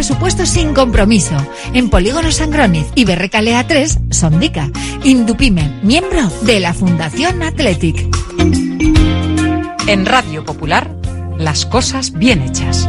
presupuesto sin compromiso. En Polígono Sangroniz y Berrecalea 3, Sondica. Indupime, miembro de la Fundación Athletic. En Radio Popular, las cosas bien hechas.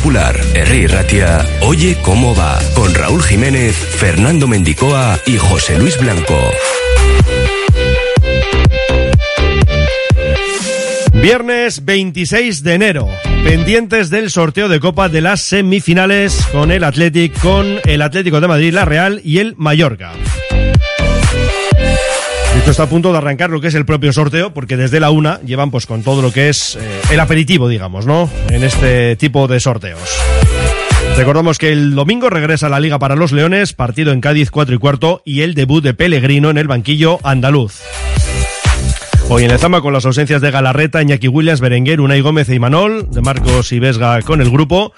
Popular, Herri Ratia, Oye cómo va, con Raúl Jiménez, Fernando Mendicoa y José Luis Blanco. Viernes 26 de enero. Pendientes del sorteo de Copa de las semifinales con el Athletic, con el Atlético de Madrid, la Real y el Mallorca. Esto está a punto de arrancar lo que es el propio sorteo, porque desde la una llevan pues con todo lo que es eh, el aperitivo, digamos, ¿no? En este tipo de sorteos. Recordamos que el domingo regresa la Liga para los Leones, partido en Cádiz 4 y cuarto y el debut de Pellegrino en el banquillo andaluz. Hoy en Lezama con las ausencias de Galarreta, Iñaki Williams, Berenguer, Unai Gómez e Imanol, de Marcos y Vesga con el grupo.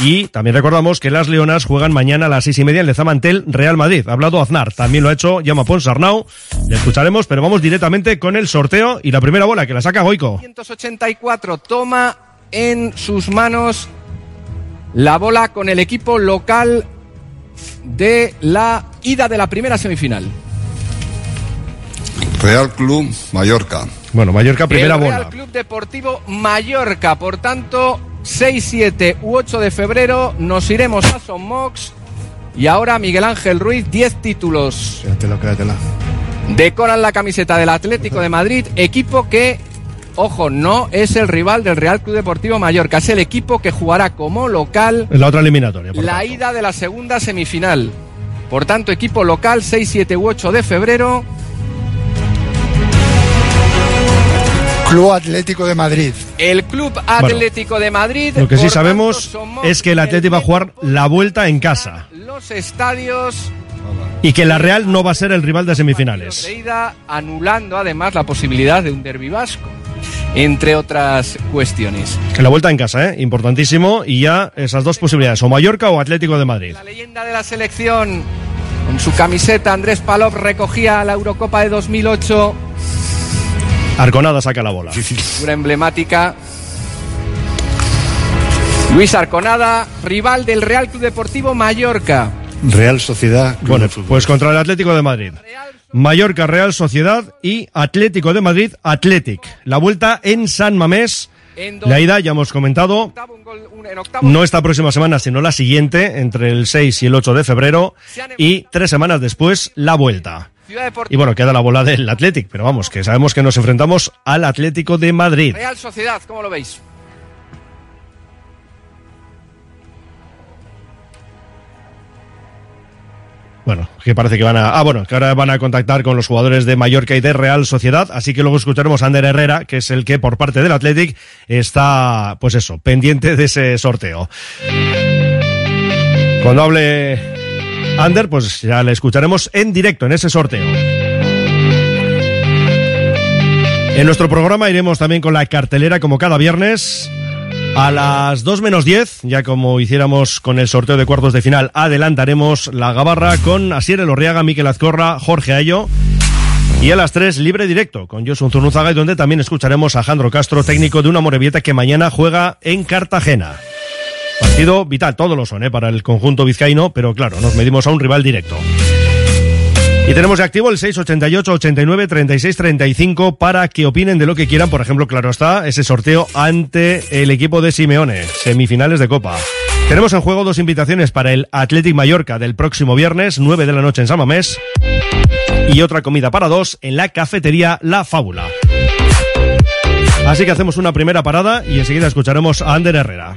Y también recordamos que las Leonas juegan mañana a las seis y media en Lezama ante el Real Madrid. Ha hablado Aznar, también lo ha hecho Llama Ponsarnau. Le escucharemos, pero vamos directamente con el sorteo y la primera bola que la saca Goico. 184 toma en sus manos la bola con el equipo local de la ida de la primera semifinal. Real Club Mallorca. Bueno, Mallorca primera el Real bola. Club Deportivo Mallorca, por tanto, 6, 7 u 8 de febrero nos iremos a Son Mox y ahora Miguel Ángel Ruiz, 10 títulos. Quédatelo, quédatela. Decoran la camiseta del Atlético de Madrid, equipo que, ojo, no es el rival del Real Club Deportivo Mallorca, es el equipo que jugará como local En la otra eliminatoria. por la tanto. ida de la segunda semifinal. Por tanto, equipo local 6, 7 u 8 de febrero. Club Atlético de Madrid. El Club Atlético de Madrid. Lo que sí sabemos es que el Atleti va a jugar la vuelta en casa Los estadios y que la Real no va a ser el rival de semifinales. de ida, anulando además la posibilidad de un derbi vasco, entre otras cuestiones. La vuelta en casa, ¿eh? Importantísimo. Y ya esas dos posibilidades, o Mallorca o Atlético de Madrid. La leyenda de la selección, con su camiseta, Andrés Palop recogía la Eurocopa de 2008, Arconada saca la bola. figura emblemática. Luis Arconada, rival del Real Club Deportivo Mallorca. Real Sociedad. Club Bueno, de Fútbol. pues contra el Atlético de Madrid. Mallorca, Real Sociedad y Atlético de Madrid, Athletic. La vuelta en San Mamés. La ida, ya hemos comentado, no esta próxima semana, sino la siguiente, entre el 6 y el 8 de febrero. Y tres semanas después, la vuelta. Y bueno, queda la bola del Athletic, pero vamos, que sabemos que nos enfrentamos al Atlético de Madrid. Real Sociedad, ¿cómo lo veis? Bueno, que parece que van a. Ah, bueno, que ahora van a contactar con los jugadores de Mallorca y de Real Sociedad. Así que luego escucharemos a Ander Herrera, que es el que por parte del Athletic está, pues eso, pendiente de ese sorteo. Cuando hable Ander, pues ya le escucharemos en directo en ese sorteo. En nuestro programa iremos también con la cartelera como cada viernes. A las 2 menos 10, ya como hiciéramos con el sorteo de cuartos de final, adelantaremos la gabarra con Asier Elorriaga, Miquel Azcorra, Jorge Ayo. Y a las 3, libre directo con Josun Zurnuzaga, y donde también escucharemos a Jandro Castro, técnico de una Morevieta que mañana juega en Cartagena. Partido vital, todos lo son ¿eh? para el conjunto vizcaíno, pero claro, nos medimos a un rival directo. Y tenemos de activo el 688 89 36 35 para que opinen de lo que quieran. Por ejemplo, claro está, ese sorteo ante el equipo de Simeone, semifinales de Copa. Tenemos en juego dos invitaciones para el Athletic Mallorca del próximo viernes, 9 de la noche en San Mamés, y otra comida para dos en la cafetería La Fábula. Así que hacemos una primera parada y enseguida escucharemos a Ander Herrera.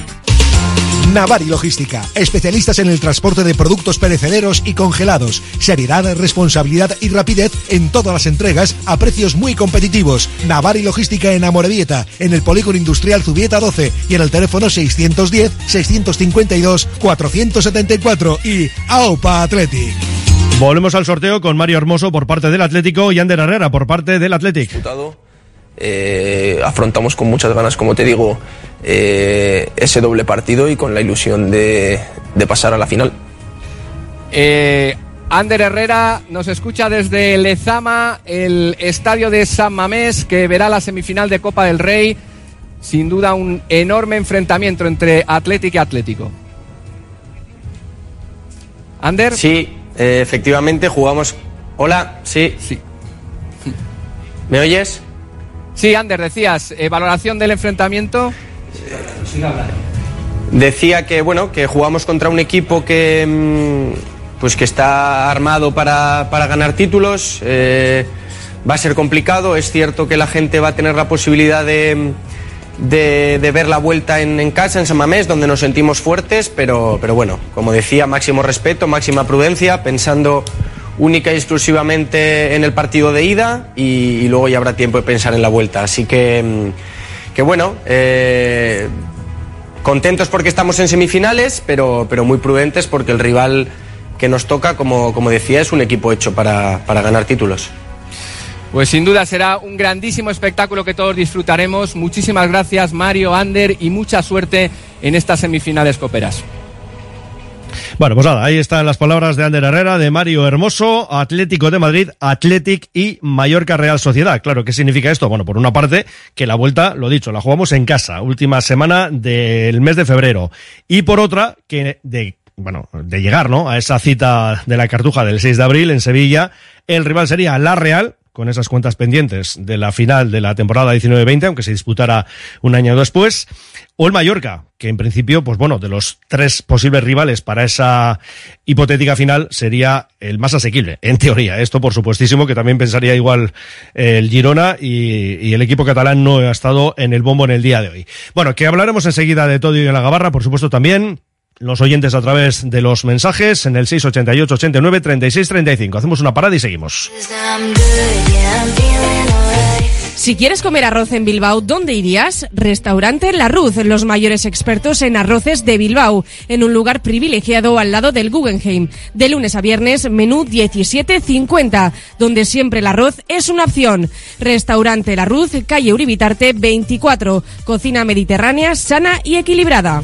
Navari Logística, especialistas en el transporte de productos perecederos y congelados. Seriedad, responsabilidad y rapidez en todas las entregas a precios muy competitivos. Navari Logística en Amorebieta, en el Polígono Industrial Zubieta 12 y en el teléfono 610-652-474 y AOPA Athletic. Volvemos al sorteo con Mario Hermoso por parte del Atlético y Ander Herrera por parte del Athletic. Eh, afrontamos con muchas ganas, como te digo, eh, ese doble partido y con la ilusión de, de pasar a la final. Eh, Ander Herrera nos escucha desde Lezama, el estadio de San Mamés, que verá la semifinal de Copa del Rey. Sin duda un enorme enfrentamiento entre Atlético y Atlético. Ander. Sí, eh, efectivamente jugamos. Hola, sí. Sí. ¿Me oyes? Sí, Ander, decías, eh, valoración del enfrentamiento. Decía que bueno, que jugamos contra un equipo que mm, pues que está armado para, para ganar títulos. eh, va a ser complicado. Es cierto que la gente va a tener la posibilidad de, de, ver la vuelta en, en casa, en San Mamés, donde nos sentimos fuertes, pero, pero bueno, como decía, máximo respeto, máxima prudencia, pensando única y exclusivamente en el partido de ida y, luego ya habrá tiempo de pensar en la vuelta. Así que, mm, que bueno, eh, contentos porque estamos en semifinales, pero, pero muy prudentes porque el rival que nos toca, como, como decía, es un equipo hecho para, para ganar títulos. Pues sin duda será un grandísimo espectáculo que todos disfrutaremos. Muchísimas gracias Mario, Ander y mucha suerte en estas semifinales coperas. Bueno, pues nada, ahí están las palabras de Ander Herrera, de Mario Hermoso, Atlético de Madrid, Athletic y Mallorca Real Sociedad. Claro, ¿qué significa esto? Bueno, por una parte, que la vuelta, lo dicho, la jugamos en casa, última semana del mes de febrero. Y por otra, que de bueno, de llegar, ¿no? A esa cita de la Cartuja del 6 de abril en Sevilla, el rival sería la Real, con esas cuentas pendientes de la final de la temporada 19-20, aunque se disputara un año después, o el Mallorca, que en principio, pues bueno, de los tres posibles rivales para esa hipotética final sería el más asequible, en teoría. Esto, por supuestísimo, que también pensaría igual el Girona y, el equipo catalán no ha estado en el bombo en el día de hoy. Bueno, que hablaremos enseguida de todo y en la gabarra, por supuesto, también los oyentes a través de los mensajes en el 688 89 36 35. Hacemos una parada y seguimos. Si quieres comer arroz en Bilbao, ¿dónde irías? Restaurante La Ruz, los mayores expertos en arroces de Bilbao, en un lugar privilegiado al lado del Guggenheim. De lunes a viernes, menú 17.50, donde siempre el arroz es una opción. Restaurante La Ruz, calle Uribitarte 24, cocina mediterránea sana y equilibrada.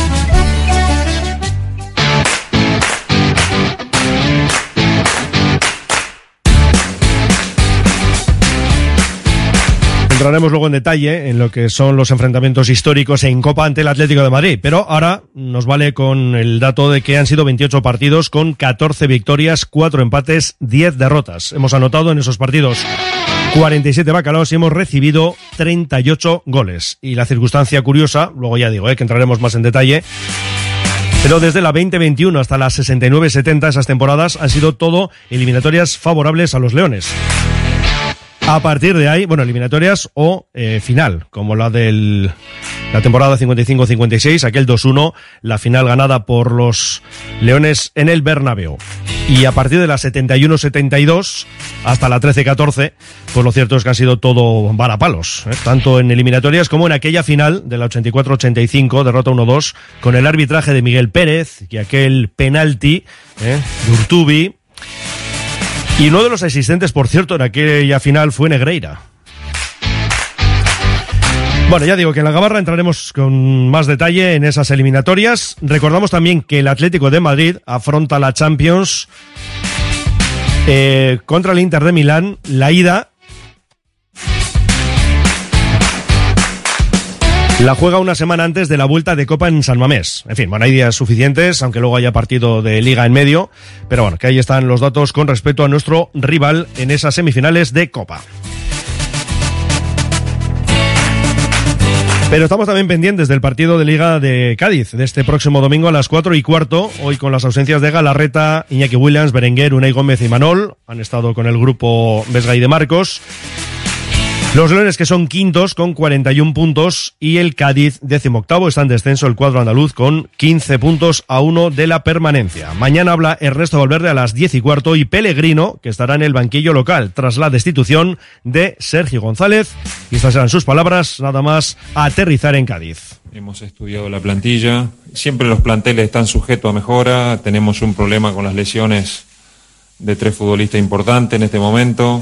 Entraremos luego en detalle en lo que son los enfrentamientos históricos en Copa ante el Atlético de Madrid, pero ahora nos vale con el dato de que han sido 28 partidos con 14 victorias, 4 empates, 10 derrotas. Hemos anotado en esos partidos 47 bacalaos y hemos recibido 38 goles. Y la circunstancia curiosa, luego ya digo, eh, que entraremos más en detalle, pero desde la 2021 hasta la 69-70 esas temporadas han sido todo eliminatorias favorables a los Leones. A partir de ahí, bueno, eliminatorias o eh, final, como la del la temporada 55-56, aquel 2-1, la final ganada por los Leones en el Bernabéu. Y a partir de la 71-72 hasta la 13-14, pues lo cierto es que han sido todo varapalos, ¿eh? tanto en eliminatorias como en aquella final de la 84-85, derrota 1-2, con el arbitraje de Miguel Pérez y aquel penalti ¿eh? de Urtubi. Y uno de los asistentes, por cierto, en aquella final fue Negreira. Bueno, ya digo que en la Gabarra entraremos con más detalle en esas eliminatorias. Recordamos también que el Atlético de Madrid afronta la Champions eh, contra el Inter de Milán, la ida. La juega una semana antes de la vuelta de Copa en San Mamés. En fin, bueno, hay días suficientes, aunque luego haya partido de Liga en medio. Pero bueno, que ahí están los datos con respecto a nuestro rival en esas semifinales de Copa. Pero estamos también pendientes del partido de Liga de Cádiz, de este próximo domingo a las 4 y cuarto, hoy con las ausencias de Galarreta, Iñaki Williams, Berenguer, Unai Gómez y Manol, han estado con el grupo Vesga y de Marcos. Los Leones que son quintos con 41 puntos y el Cádiz décimo octavo está en descenso el cuadro andaluz con 15 puntos a uno de la permanencia. Mañana habla Ernesto Valverde a las 10 y cuarto y Pellegrino que estará en el banquillo local tras la destitución de Sergio González. Y estas serán sus palabras, nada más aterrizar en Cádiz. Hemos estudiado la plantilla. Siempre los planteles están sujetos a mejora. Tenemos un problema con las lesiones de tres futbolistas importantes en este momento.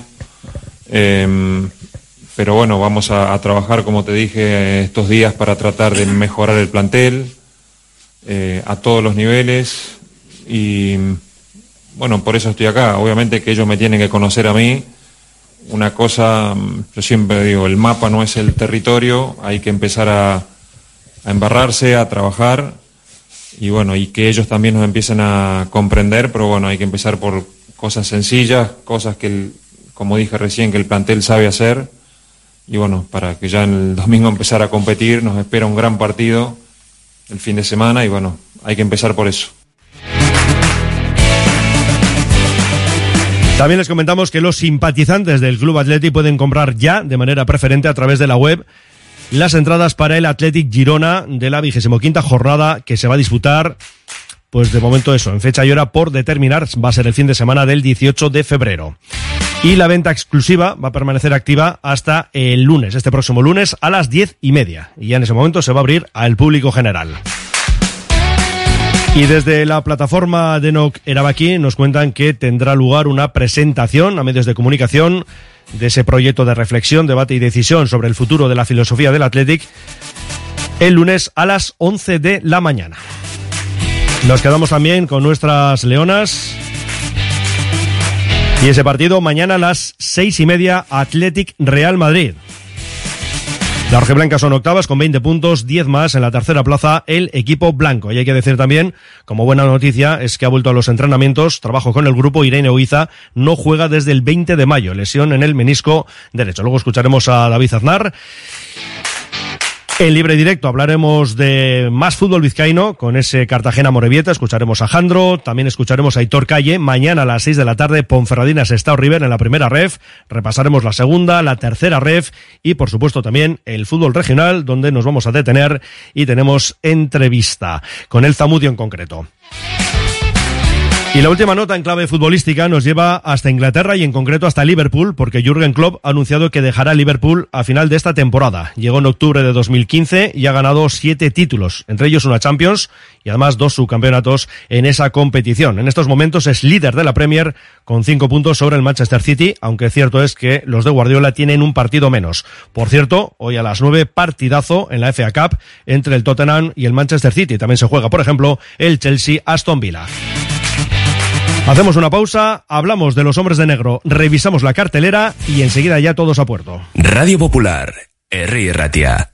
Eh, pero bueno, vamos a, trabajar, como te dije, estos días para tratar de mejorar el plantel eh, a todos los niveles. Y bueno, por eso estoy acá. Obviamente que ellos me tienen que conocer a mí. Una cosa, yo siempre digo, el mapa no es el territorio, hay que empezar a, embarrarse, a trabajar. Y bueno, y que ellos también nos empiecen a comprender, pero bueno, hay que empezar por cosas sencillas, cosas que, como dije recién, que el plantel sabe hacer y bueno, para que ya el domingo empezar a competir, nos espera un gran partido el fin de semana y bueno, hay que empezar por eso. También les comentamos que los simpatizantes del Club Athletic pueden comprar ya de manera preferente a través de la web las entradas para el Athletic Girona de la vigésimo quinta jornada que se va a disputar pues de momento eso, en fecha y hora por determinar, va a ser el fin de semana del 18 de febrero. Y la venta exclusiva va a permanecer activa hasta el lunes, este próximo lunes a las diez y media. Y ya en ese momento se va a abrir al público general. Y desde la plataforma de NOC Erabaki nos cuentan que tendrá lugar una presentación a medios de comunicación de ese proyecto de reflexión, debate y decisión sobre el futuro de la filosofía del Athletic el lunes a las 11 de la mañana. Nos quedamos también con nuestras leonas. Y ese partido mañana a las seis y media, Athletic Real Madrid. La Blanca son octavas con 20 puntos, 10 más en la tercera plaza el equipo blanco. Y hay que decir también, como buena noticia, es que ha vuelto a los entrenamientos, trabajo con el grupo Irene Uiza, no juega desde el 20 de mayo, lesión en el menisco derecho. Luego escucharemos a David Aznar. En libre directo hablaremos de más fútbol vizcaíno con ese Cartagena Morevieta. Escucharemos a Jandro, también escucharemos a Hitor Calle. Mañana a las 6 de la tarde, Ponferradina Estado River en la primera ref. Repasaremos la segunda, la tercera ref y, por supuesto, también el fútbol regional, donde nos vamos a detener y tenemos entrevista con el Zamudio en concreto. Y la última nota en clave futbolística nos lleva hasta Inglaterra y en concreto hasta Liverpool, porque Jürgen Klopp ha anunciado que dejará Liverpool a final de esta temporada. Llegó en octubre de 2015 y ha ganado siete títulos, entre ellos una Champions y además dos subcampeonatos en esa competición. En estos momentos es líder de la Premier con cinco puntos sobre el Manchester City, aunque cierto es que los de Guardiola tienen un partido menos. Por cierto, hoy a las nueve partidazo en la FA Cup entre el Tottenham y el Manchester City. También se juega, por ejemplo, el Chelsea Aston Villa. Hacemos una pausa, hablamos de los hombres de negro, revisamos la cartelera y enseguida ya todos a puerto. Radio Popular, R. Ratia.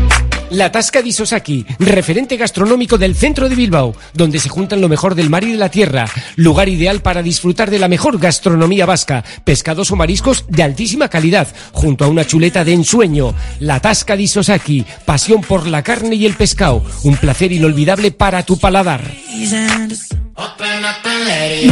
La Tasca di Sosaki, referente gastronómico del centro de Bilbao, donde se juntan lo mejor del mar y de la tierra. Lugar ideal para disfrutar de la mejor gastronomía vasca, pescados o mariscos de altísima calidad, junto a una chuleta de ensueño. La Tasca di Sosaki, pasión por la carne y el pescado, un placer inolvidable para tu paladar.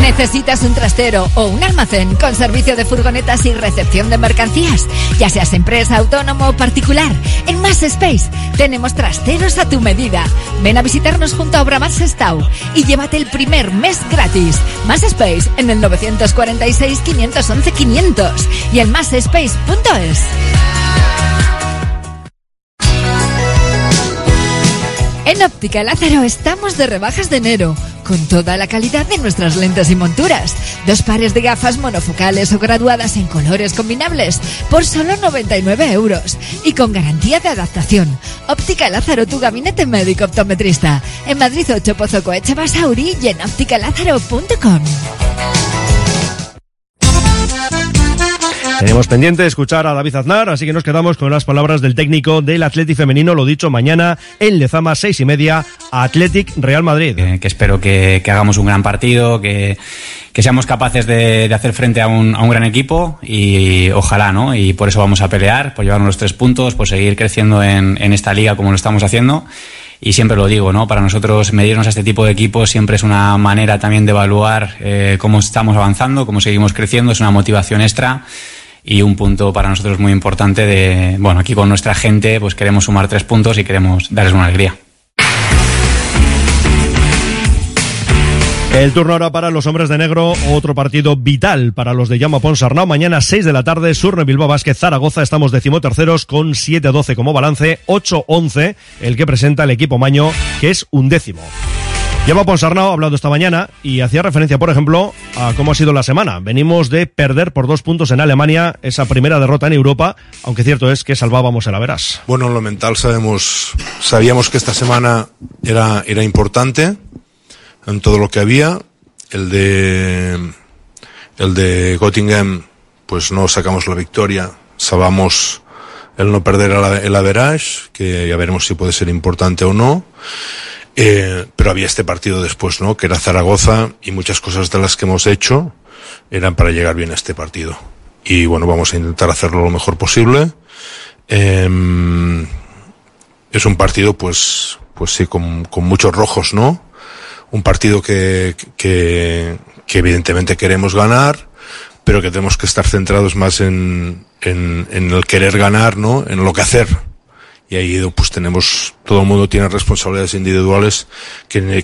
¿Necesitas un trastero o un almacén con servicio de furgonetas y recepción de mercancías? Ya seas empresa, autónomo o particular, en Más Space tenemos trasteros a tu medida. Ven a visitarnos junto a Obramar Sestao y llévate el primer mes gratis. Más Space en el 946 511 500 y en másspace.es. En Óptica Lázaro estamos de rebajas de enero, con toda la calidad de nuestras lentes y monturas. Dos pares de gafas monofocales o graduadas en colores combinables por solo 99 euros y con garantía de adaptación. Óptica Lázaro, tu gabinete médico optometrista. En Madrid 8 Pozo Coeche Basauri y en ópticalázaro.com. Tenemos pendiente escuchar a David Aznar, así que nos quedamos con las palabras del técnico del Athletic femenino, lo dicho mañana en Lezama, seis y media, Athletic Real Madrid. que espero que, hagamos un gran partido, que, que seamos capaces de, de hacer frente a un, a un gran equipo y ojalá, ¿no? Y por eso vamos a pelear, por llevarnos los tres puntos, por seguir creciendo en, en esta liga como lo estamos haciendo. Y siempre lo digo, ¿no? Para nosotros medirnos a este tipo de equipos siempre es una manera también de evaluar eh, cómo estamos avanzando, cómo seguimos creciendo, es una motivación extra y un punto para nosotros muy importante de, bueno, aquí con nuestra gente pues queremos sumar tres puntos y queremos darles una alegría. El turno ahora para los hombres de negro, otro partido vital para los de Llama Ponsarnau. Mañana 6 de la tarde, Surne Bilbao Vázquez Zaragoza. Estamos decimoterceros con 7-12 como balance, 8-11 el que presenta el equipo Maño, que es un Llama Ponsarnau ha hablado esta mañana y hacía referencia, por ejemplo, a cómo ha sido la semana. Venimos de perder por dos puntos en Alemania esa primera derrota en Europa, aunque cierto es que salvábamos el Averas. Bueno, en lo mental sabemos, sabíamos que esta semana era, era importante en todo lo que había. El de, el de Göttingen, pues no sacamos la victoria. Salvamos el no perder el average, que ya veremos si puede ser importante o no. Eh, pero había este partido después, ¿no? Que era Zaragoza y muchas cosas de las que hemos hecho eran para llegar bien a este partido. Y bueno, vamos a intentar hacerlo lo mejor posible. Eh, es un partido, pues, pues sí, con, con muchos rojos, ¿no? Un partido que, que, que evidentemente queremos ganar, pero que tenemos que estar centrados más en, en, en el querer ganar, ¿no? En lo que hacer. Y ahí pues tenemos, todo el mundo tiene responsabilidades individuales que,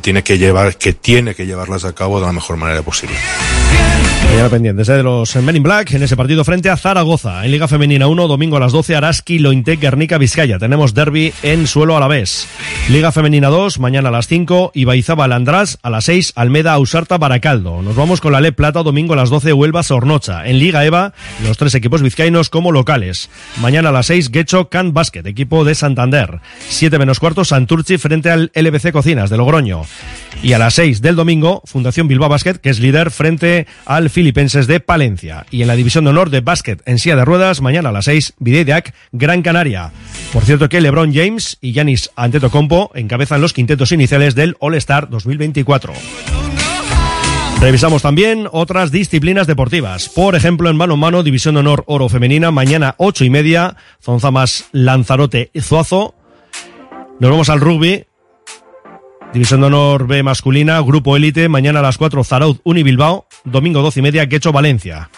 tiene que llevar, que tiene que llevarlas a cabo de la mejor manera posible. Mañana pendientes de los Men in Black en ese partido frente a Zaragoza. En Liga Femenina 1, domingo a las 12, Araski, Lointec, Guernica, Vizcaya. Tenemos derby en suelo a la vez. Liga Femenina 2, mañana a las 5, Ibaizaba, Landrás, a las 6, Almeda, Ausarta, Baracaldo. Nos vamos con la Le Plata, domingo a las 12, Huelva, Sornocha. En Liga EVA, los tres equipos vizcaínos como locales. Mañana a las 6, Guecho, Can Basket, equipo de Santander. 7 menos cuarto, Santurci frente al LBC Cocinas de Logroño. Y a las 6 del domingo, Fundación Bilbao Basket, que es líder frente al Filipenses de Palencia. Y en la división de honor de básquet en silla de ruedas, mañana a las 6, Videideac, Gran Canaria. Por cierto que LeBron James y Yanis Antetokounmpo encabezan los quintetos iniciales del All-Star 2024. Revisamos también otras disciplinas deportivas. Por ejemplo, en mano a mano, División de Honor Oro Femenina, mañana 8 y media, Zonzamas, Lanzarote y Zuazo. Nos vamos al rugby. División de Honor B masculina, Grupo Élite, mañana a las 4 Zarauz Unibilbao, domingo 12 y media Quecho Valencia.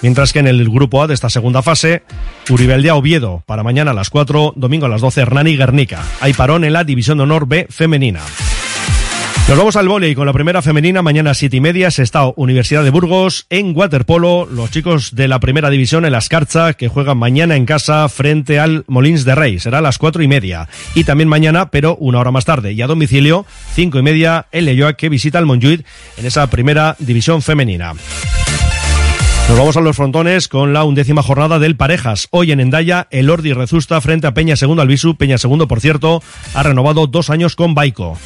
Mientras que en el Grupo A de esta segunda fase, Uribeldea Oviedo, para mañana a las 4, domingo a las 12 Hernani Guernica. Hay parón en la División de Honor B femenina. Nos vamos al vóley con la primera femenina mañana a siete y media, Sestao Universidad de Burgos, en waterpolo, los chicos de la primera división en la Escarcha, que juegan mañana en casa frente al Molins de Rey, será a las cuatro y media. Y también mañana, pero una hora más tarde, y a domicilio, cinco y media, el Leyoa que visita al Montjuic en esa primera división femenina. Nos vamos a los frontones con la undécima jornada del Parejas. Hoy en Endaya, el Ordi Rezusta frente a Peña Segundo Albisu. Peña Segundo, por cierto, ha renovado dos años con Baico.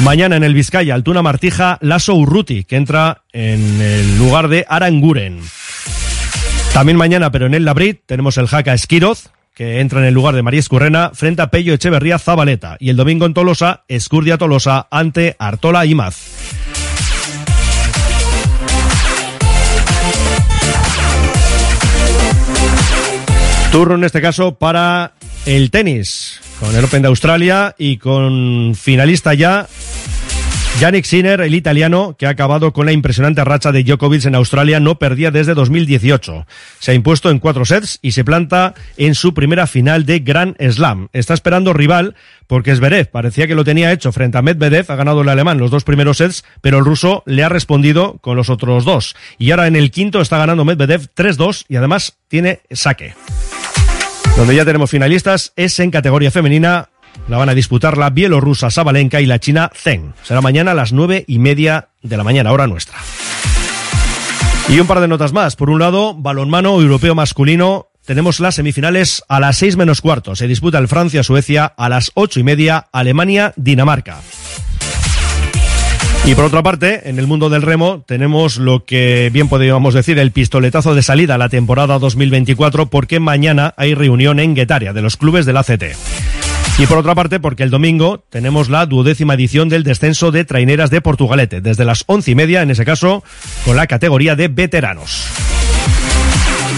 Mañana en el Vizcaya, Altuna Martija, Lasso Urruti, que entra en el lugar de Aranguren. También mañana, pero en el Labrit, tenemos el Jaca Esquiroz, que entra en el lugar de María Escurrena, frente a Pello Echeverría Zabaleta. Y el domingo en Tolosa, Escurdia Tolosa ante Artola Imaz. Turno en este caso para el tenis, con el Open de Australia y con finalista ya Yannick Sinner, el italiano, que ha acabado con la impresionante racha de Djokovic en Australia, no perdía desde 2018. Se ha impuesto en cuatro sets y se planta en su primera final de Grand Slam. Está esperando rival porque Zverev parecía que lo tenía hecho frente a Medvedev, ha ganado el alemán los dos primeros sets, pero el ruso le ha respondido con los otros dos. Y ahora en el quinto está ganando Medvedev 3-2 y además tiene saque. Donde ya tenemos finalistas es en categoría femenina. La van a disputar la bielorrusa Sabalenka y la china Zheng. Será mañana a las nueve y media de la mañana, hora nuestra. Y un par de notas más. Por un lado, balonmano europeo masculino. Tenemos las semifinales a las seis menos cuarto. Se disputa el Francia-Suecia a las ocho y media, Alemania-Dinamarca. Y por otra parte, en el mundo del remo tenemos lo que bien podríamos decir el pistoletazo de salida a la temporada 2024 porque mañana hay reunión en Guetaria de los clubes del ACT. Y por otra parte, porque el domingo tenemos la duodécima edición del descenso de traineras de Portugalete, desde las once y media, en ese caso, con la categoría de veteranos.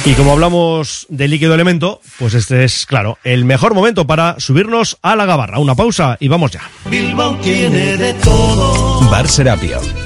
Y como hablamos de líquido elemento, pues este es, claro, el mejor momento para subirnos a la gabarra. Una pausa y vamos ya. Bilbao tiene de todo. Bar Serapio.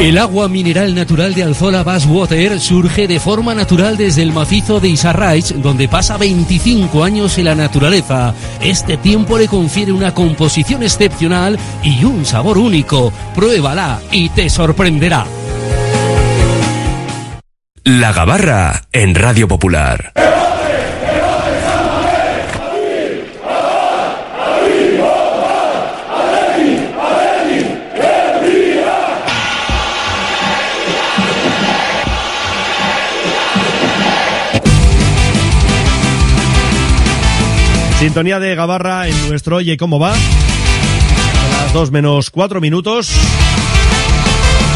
El agua mineral natural de Alzola Water surge de forma natural desde el macizo de Isarraich, donde pasa 25 años en la naturaleza. Este tiempo le confiere una composición excepcional y un sabor único. Pruébala y te sorprenderá. La Gabarra en Radio Popular. Sintonía de Gabarra en nuestro Oye ¿Cómo va? A las 2 menos 4 minutos.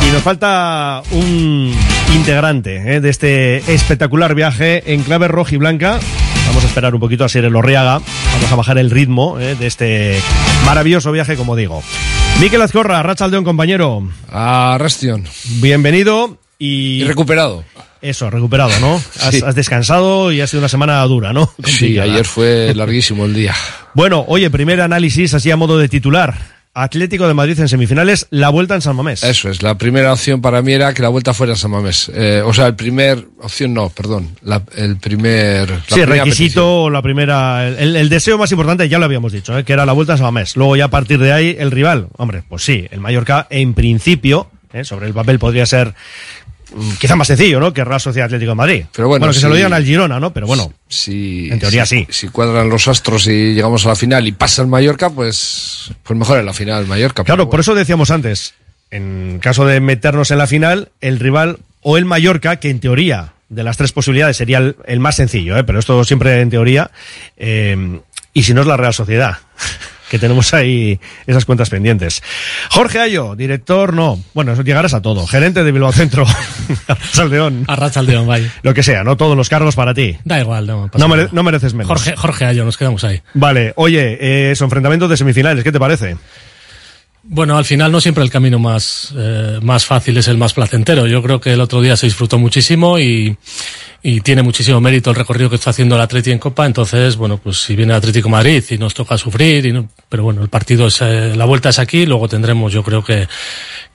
Y nos falta un integrante ¿eh? de este espectacular viaje en clave roja y blanca. Vamos a esperar un poquito a Sir Lorriaga. Vamos a bajar el ritmo ¿eh? de este maravilloso viaje, como digo. Miquel Azcorra, Rachaldeón, compañero. A Rastion. Bienvenido y... Y recuperado. Eso, recuperado, ¿no? Has, Sí. has descansado y ha sido una semana dura, ¿no? Sí, ayer fue larguísimo el día. Bueno, oye, primer análisis así a modo de titular. Atlético de Madrid en semifinales, la vuelta en San Mamés. Eso es, la primera opción para mí era que la vuelta fuera a San Mamés. Eh, o sea, el primer opción no, perdón, la- el primer la Sí, requisito, la primera, el, el deseo más importante, ya lo habíamos dicho, ¿eh? que era la vuelta en San Mamés. Luego ya a partir de ahí, el rival. Hombre, pues sí, el Mallorca en principio, ¿eh? sobre el papel podría ser quizá más sencillo, ¿no? Que Real Sociedad Atlético de Madrid. Pero bueno, que se sí. lo digan al Girona, ¿no? Pero bueno, si, en teoría sí. Si cuadran los astros y llegamos a la final y pasa el Mallorca, pues, pues mejor en la final el Mallorca. Claro, por eso decíamos antes, en caso de meternos en la final, el rival o el Mallorca, que en teoría de las tres posibilidades sería el, el más sencillo, ¿eh? pero esto siempre en teoría, eh, y si no es la Real Sociedad, que tenemos ahí esas cuentas pendientes. Jorge Ayo, director, no, bueno, eso llegarás a todo, gerente de Bilbao Centro, Arrachaldeón. Arrachaldeón, vaya. Lo que sea, ¿no? Todos los cargos para ti. Da igual, no mere- no mereces menos. Jorge, Jorge Ayo, nos quedamos ahí. Vale, oye, eh, su enfrentamiento de semifinales, ¿qué te parece? Bueno, al final no siempre el camino más, eh, más fácil es el más placentero. Yo creo que el otro día se disfrutó muchísimo y, y tiene muchísimo mérito el recorrido que está haciendo el Atleti en Copa. Entonces, bueno, pues si viene el Atlético Madrid y nos toca sufrir, y no- pero bueno, el partido es, eh, la vuelta es aquí. Luego tendremos, yo creo que,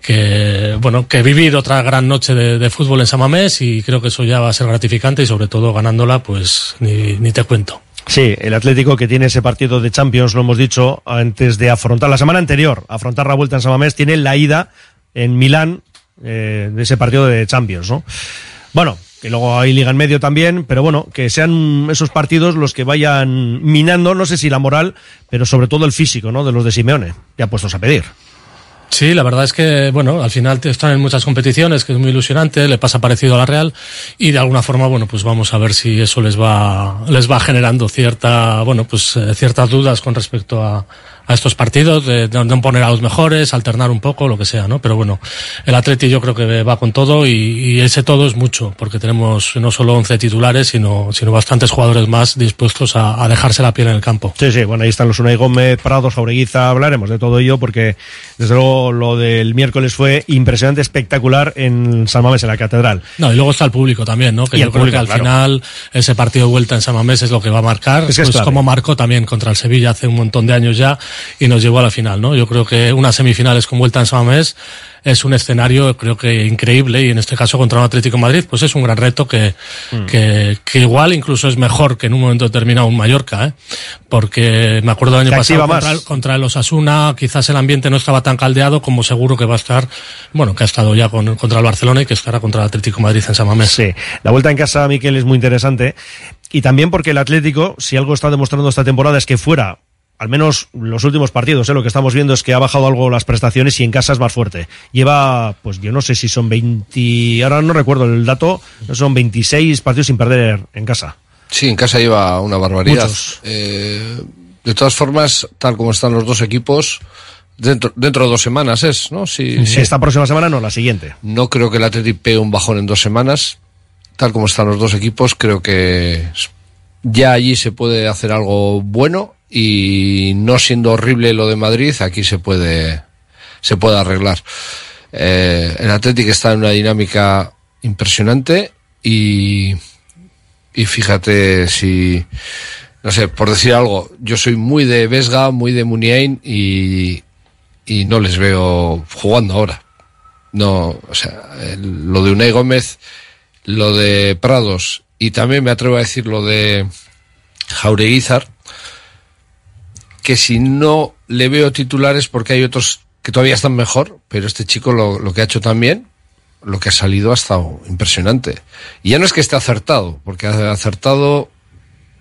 que, bueno, que vivir otra gran noche de, de fútbol en Samamés y creo que eso ya va a ser gratificante y sobre todo ganándola, pues ni, ni te cuento. Sí, el Atlético que tiene ese partido de Champions, lo hemos dicho, antes de afrontar la semana anterior, afrontar la vuelta en San Mamés, tiene la ida en Milán eh, de ese partido de Champions, ¿no? Bueno, que luego hay liga en medio también, pero bueno, que sean esos partidos los que vayan minando, no sé si la moral, pero sobre todo el físico, ¿no? De los de Simeone, ya puestos a pedir. Sí, la verdad es que, bueno, al final están en muchas competiciones, que es muy ilusionante, le pasa parecido a la Real, y de alguna forma, bueno, pues vamos a ver si eso les va, les va generando cierta, bueno, pues eh, ciertas dudas con respecto a, a estos partidos, de, de no poner a los mejores, alternar un poco, lo que sea, ¿no? Pero bueno, el Atleti yo creo que va con todo y, y ese todo es mucho, porque tenemos no solo 11 titulares, sino, sino bastantes jugadores más dispuestos a, a dejarse la piel en el campo. Sí, sí, bueno, ahí están los Unai Gómez, Prados, Jaureguiza, hablaremos de todo ello porque, desde luego, lo del miércoles fue impresionante, espectacular en San Mamés, en la catedral. No, y luego está el público también, ¿no? Que Y yo el creo público, que al claro. final ese partido de vuelta en San Mamés es lo que va a marcar, Es que es pues clave. como marcó también contra el Sevilla hace un montón de años ya y nos llevó a la final, ¿no? Yo creo que unas semifinales con vuelta en San Mamés es un escenario creo que increíble y en este caso contra un Atlético de Madrid pues es un gran reto que, Mm. que, que igual incluso es mejor que en un momento determinado un Mallorca, ¿eh? Porque me acuerdo del año pasado contra, el- contra el Osasuna quizás el ambiente no estaba tan caldeado como seguro que va a estar, bueno, que ha estado ya con, contra el Barcelona y que estará contra el Atlético de Madrid en San Mamés. Sí, la vuelta en casa, Miquel, es muy interesante. Y también porque el Atlético, si algo está demostrando esta temporada es que fuera, al menos los últimos partidos, ¿eh? lo que estamos viendo es que ha bajado algo las prestaciones y en casa es más fuerte. Lleva, pues yo no sé si son 20, ahora no recuerdo el dato, son 26 partidos sin perder en casa. Sí, en casa lleva una barbaridad. Eh, de todas formas, tal como están los dos equipos, dentro, dentro de dos semanas es, ¿no? Sí. Esta próxima semana no, la siguiente. No creo que el Athletic pegue un bajón en dos semanas. Tal como están los dos equipos, creo que ya allí se puede hacer algo bueno y no siendo horrible lo de Madrid, aquí se puede, se puede arreglar. Eh, el Athletic está en una dinámica impresionante y, y fíjate si, no sé, por decir algo, yo soy muy de Vesga, muy de Muniain y, y no les veo jugando ahora. No, o sea, lo de Unai Gómez, lo de Prados y también me atrevo a decir lo de Jaureguizar, que si no le veo titulares porque hay otros que todavía están mejor, pero este chico lo, lo que ha hecho también, lo que ha salido ha estado impresionante. Y ya no es que esté acertado, porque ha acertado,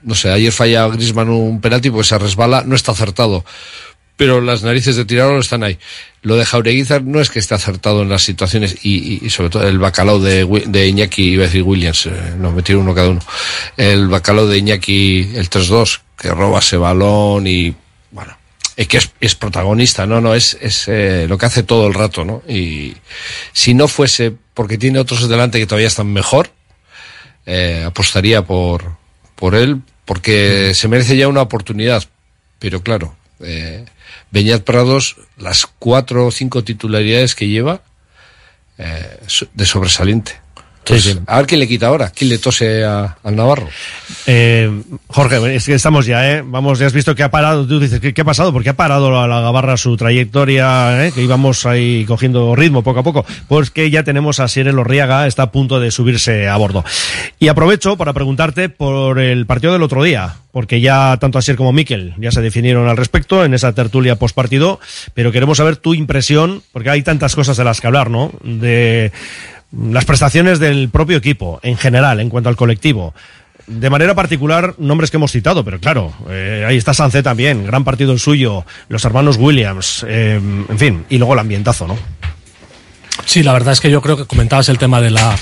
no sé, ayer falla Grisman un penalti porque se resbala, no está acertado. Pero las narices de tirarlo están ahí. Lo de Jaureguizar no es que esté acertado en las situaciones y, y- y sobre todo el bacalao de, de Iñaki, iba a decir Williams, eh, no, metieron uno cada uno. El bacalao de Iñaki, el 3-2, que roba ese balón y, bueno, es que es, protagonista, no, no, es, es eh, lo que hace todo el rato, ¿no? Y si no fuese porque tiene otros delante que todavía están mejor, eh, apostaría por, por él, porque se merece ya una oportunidad. Pero claro, eh, Prados, las cuatro o cinco titularidades que lleva, eh, de sobresaliente. Entonces, A ver quién le quita ahora, quién le tose a- al Navarro. Eh, Jorge, es que estamos ya, ¿eh? Vamos, ya has visto que ha parado, tú dices, ¿qué, qué ha pasado? Porque ha parado la, la Gabarra su trayectoria, ¿eh? que íbamos ahí cogiendo ritmo poco a poco. Pues que ya tenemos a Sierra Lorriaga, está a punto de subirse a bordo. Y aprovecho para preguntarte por el partido del otro día, porque ya tanto Asier como Miquel ya se definieron al respecto en esa tertulia postpartido, pero queremos saber tu impresión, porque hay tantas cosas de las que hablar, ¿no? De las prestaciones del propio equipo, en general, en cuanto al colectivo. De manera particular, nombres que hemos citado, pero claro, eh, ahí está Sancé también, gran partido el suyo, los hermanos Williams, eh, en fin, y luego el ambientazo, ¿no? Sí, la verdad es que yo creo que comentabas el tema de la,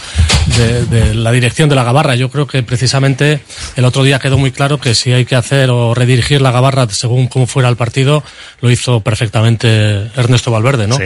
de, de la dirección de la gabarra. Yo creo que precisamente el otro día quedó muy claro que si hay que hacer o redirigir la gabarra según cómo fuera el partido, lo hizo perfectamente Ernesto Valverde, ¿no?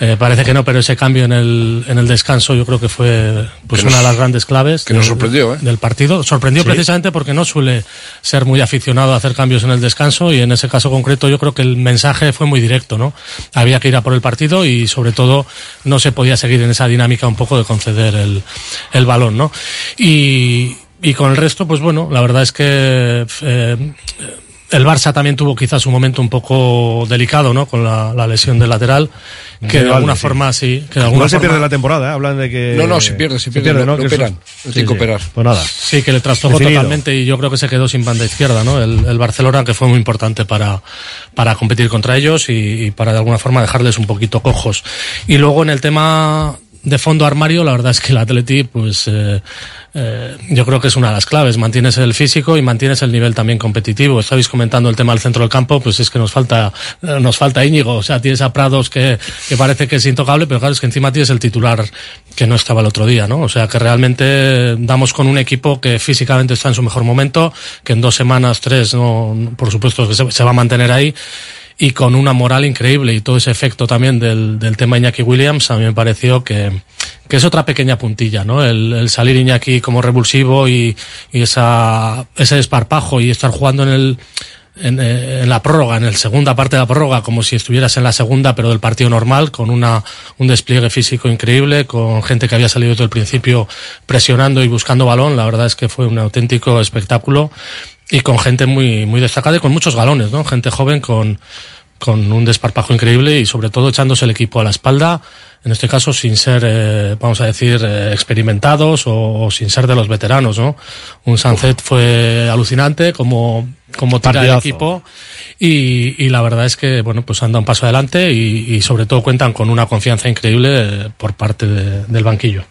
Eh, parece que no, pero ese cambio en el, en el descanso yo creo que fue pues Que una nos- de las grandes claves que nos sorprendió, ¿eh? del partido. Sorprendió Sí. precisamente porque no suele ser muy aficionado a hacer cambios en el descanso y en ese caso concreto yo creo que el mensaje fue muy directo, ¿no? Había que ir a por el partido y sobre todo no se podía seguir en esa dinámica un poco de conceder el, el balón, ¿no? Y, y con el resto, pues bueno, la verdad es que eh, el Barça también tuvo quizás un momento un poco delicado, ¿no? Con la, la lesión del lateral, que De de alguna sí. forma sí, que de alguna Igual se forma- pierde la temporada, ¿eh? hablan de que... No, no, se pierde, se pierde, lo- lo Que operan, lo tienen que operar. Pues nada. Sí, que le trastocó totalmente y yo creo que se quedó sin banda izquierda, ¿no? El, el Barcelona, que fue muy importante para, para competir contra ellos y, y para de alguna forma dejarles un poquito cojos. Y luego en el tema de fondo armario, la verdad es que el Atleti, pues eh, eh, yo creo que es una de las claves. Mantienes el físico y mantienes el nivel también competitivo. Estabais comentando el tema del centro del campo, pues es que nos falta, eh, nos falta Íñigo. O sea, tienes a Prados que, que parece que es intocable, pero claro, es que encima tienes el titular que no estaba el otro día, ¿no? O sea, que realmente damos con un equipo que físicamente está en su mejor momento, que en dos semanas, tres, no, por supuesto que se va a mantener ahí y con una moral increíble y todo ese efecto también del, del tema Iñaki Williams, a mí me pareció que, que es otra pequeña puntilla, ¿no? El, el salir Iñaki como revulsivo y, y esa, ese desparpajo y estar jugando en el, en, eh, en la prórroga, en la segunda parte de la prórroga, como si estuvieras en la segunda, pero del partido normal, con una, un despliegue físico increíble, con gente que había salido desde el principio presionando y buscando balón. La verdad es que fue un auténtico espectáculo y con gente muy, muy destacada y con muchos galones, ¿no? Gente joven con, con un desparpajo increíble y sobre todo echándose el equipo a la espalda, en este caso sin ser, eh, vamos a decir, eh, experimentados o, o sin ser de los veteranos, ¿no? Un Sunset fue alucinante como, como tira el equipo y, y la verdad es que, bueno, pues han dado un paso adelante y, y sobre todo cuentan con una confianza increíble eh, por parte de- del banquillo.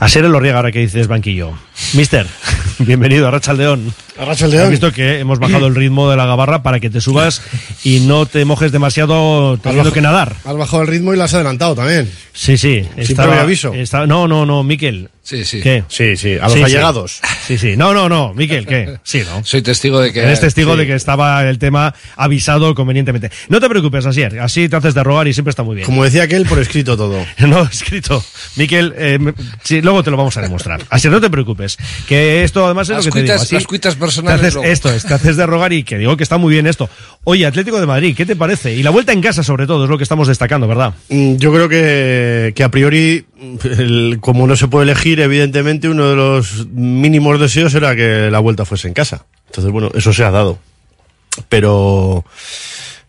A ser el Lorriega ahora que dices banquillo. Mister, bienvenido a Rachaldeón. A Rachaldeón. Has visto que hemos bajado el ritmo de la gabarra para que te subas y no te mojes demasiado teniendo bajo- que nadar. Has bajado el ritmo y lo has adelantado también. Sí, sí. Sin previo aviso. estaba- no, no, no, Miquel. Sí, sí. ¿Qué? Sí, sí, a los Sí, allegados. Sí, sí. No, no, no, Miquel, ¿qué? Sí, ¿no? Soy testigo de que. Eres testigo sí. de que estaba el tema avisado convenientemente. No te preocupes, Asier. Así te haces de rogar y siempre está muy bien. Como decía aquel, por escrito todo. No, escrito. Miquel, eh, sí, luego te lo vamos a demostrar. Así no te preocupes. Que esto además es Las lo que te digo. cuitas- así las cuitas te personales haces luego. esto es, te haces de rogar y que digo que está muy bien esto. Oye, Atlético de Madrid, ¿qué te parece? Y la vuelta en casa sobre todo es lo que estamos destacando, ¿verdad? Mm, Yo creo que, que a priori, el- como no se puede elegir, evidentemente uno de los mínimos deseos era que la vuelta fuese en casa. Entonces, bueno, eso se ha dado. Pero,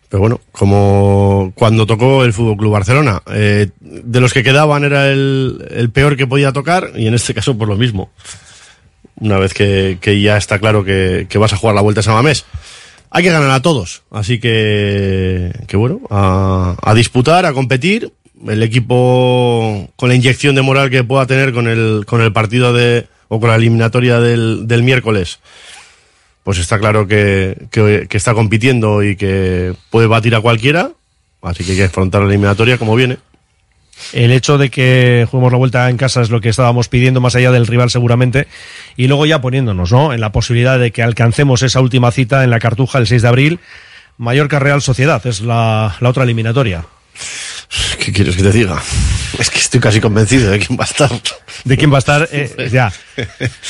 pero bueno, como cuando tocó el Fútbol Club Barcelona, eh, de los que quedaban era el, el peor que podía tocar y en este caso por lo mismo. Una vez que, que ya está claro que, que vas a jugar la vuelta a San Mamés. Hay que ganar a todos, así que, que bueno, a, a disputar, a competir. El equipo con la inyección de moral que pueda tener con el, con el partido de, o con la eliminatoria del, del miércoles, pues está claro que, que, que está compitiendo y que puede batir a cualquiera. Así que hay que afrontar la eliminatoria como viene. El hecho de que juguemos la vuelta en casa es lo que estábamos pidiendo más allá del rival seguramente. Y luego ya poniéndonos, ¿no? En la posibilidad de que alcancemos esa última cita en la Cartuja el 6 de abril. Mallorca Real Sociedad es la, la otra eliminatoria. ¿Qué quieres que te diga? Es que estoy casi convencido de quién va a estar. ¿De quién va a estar? Eh, ya.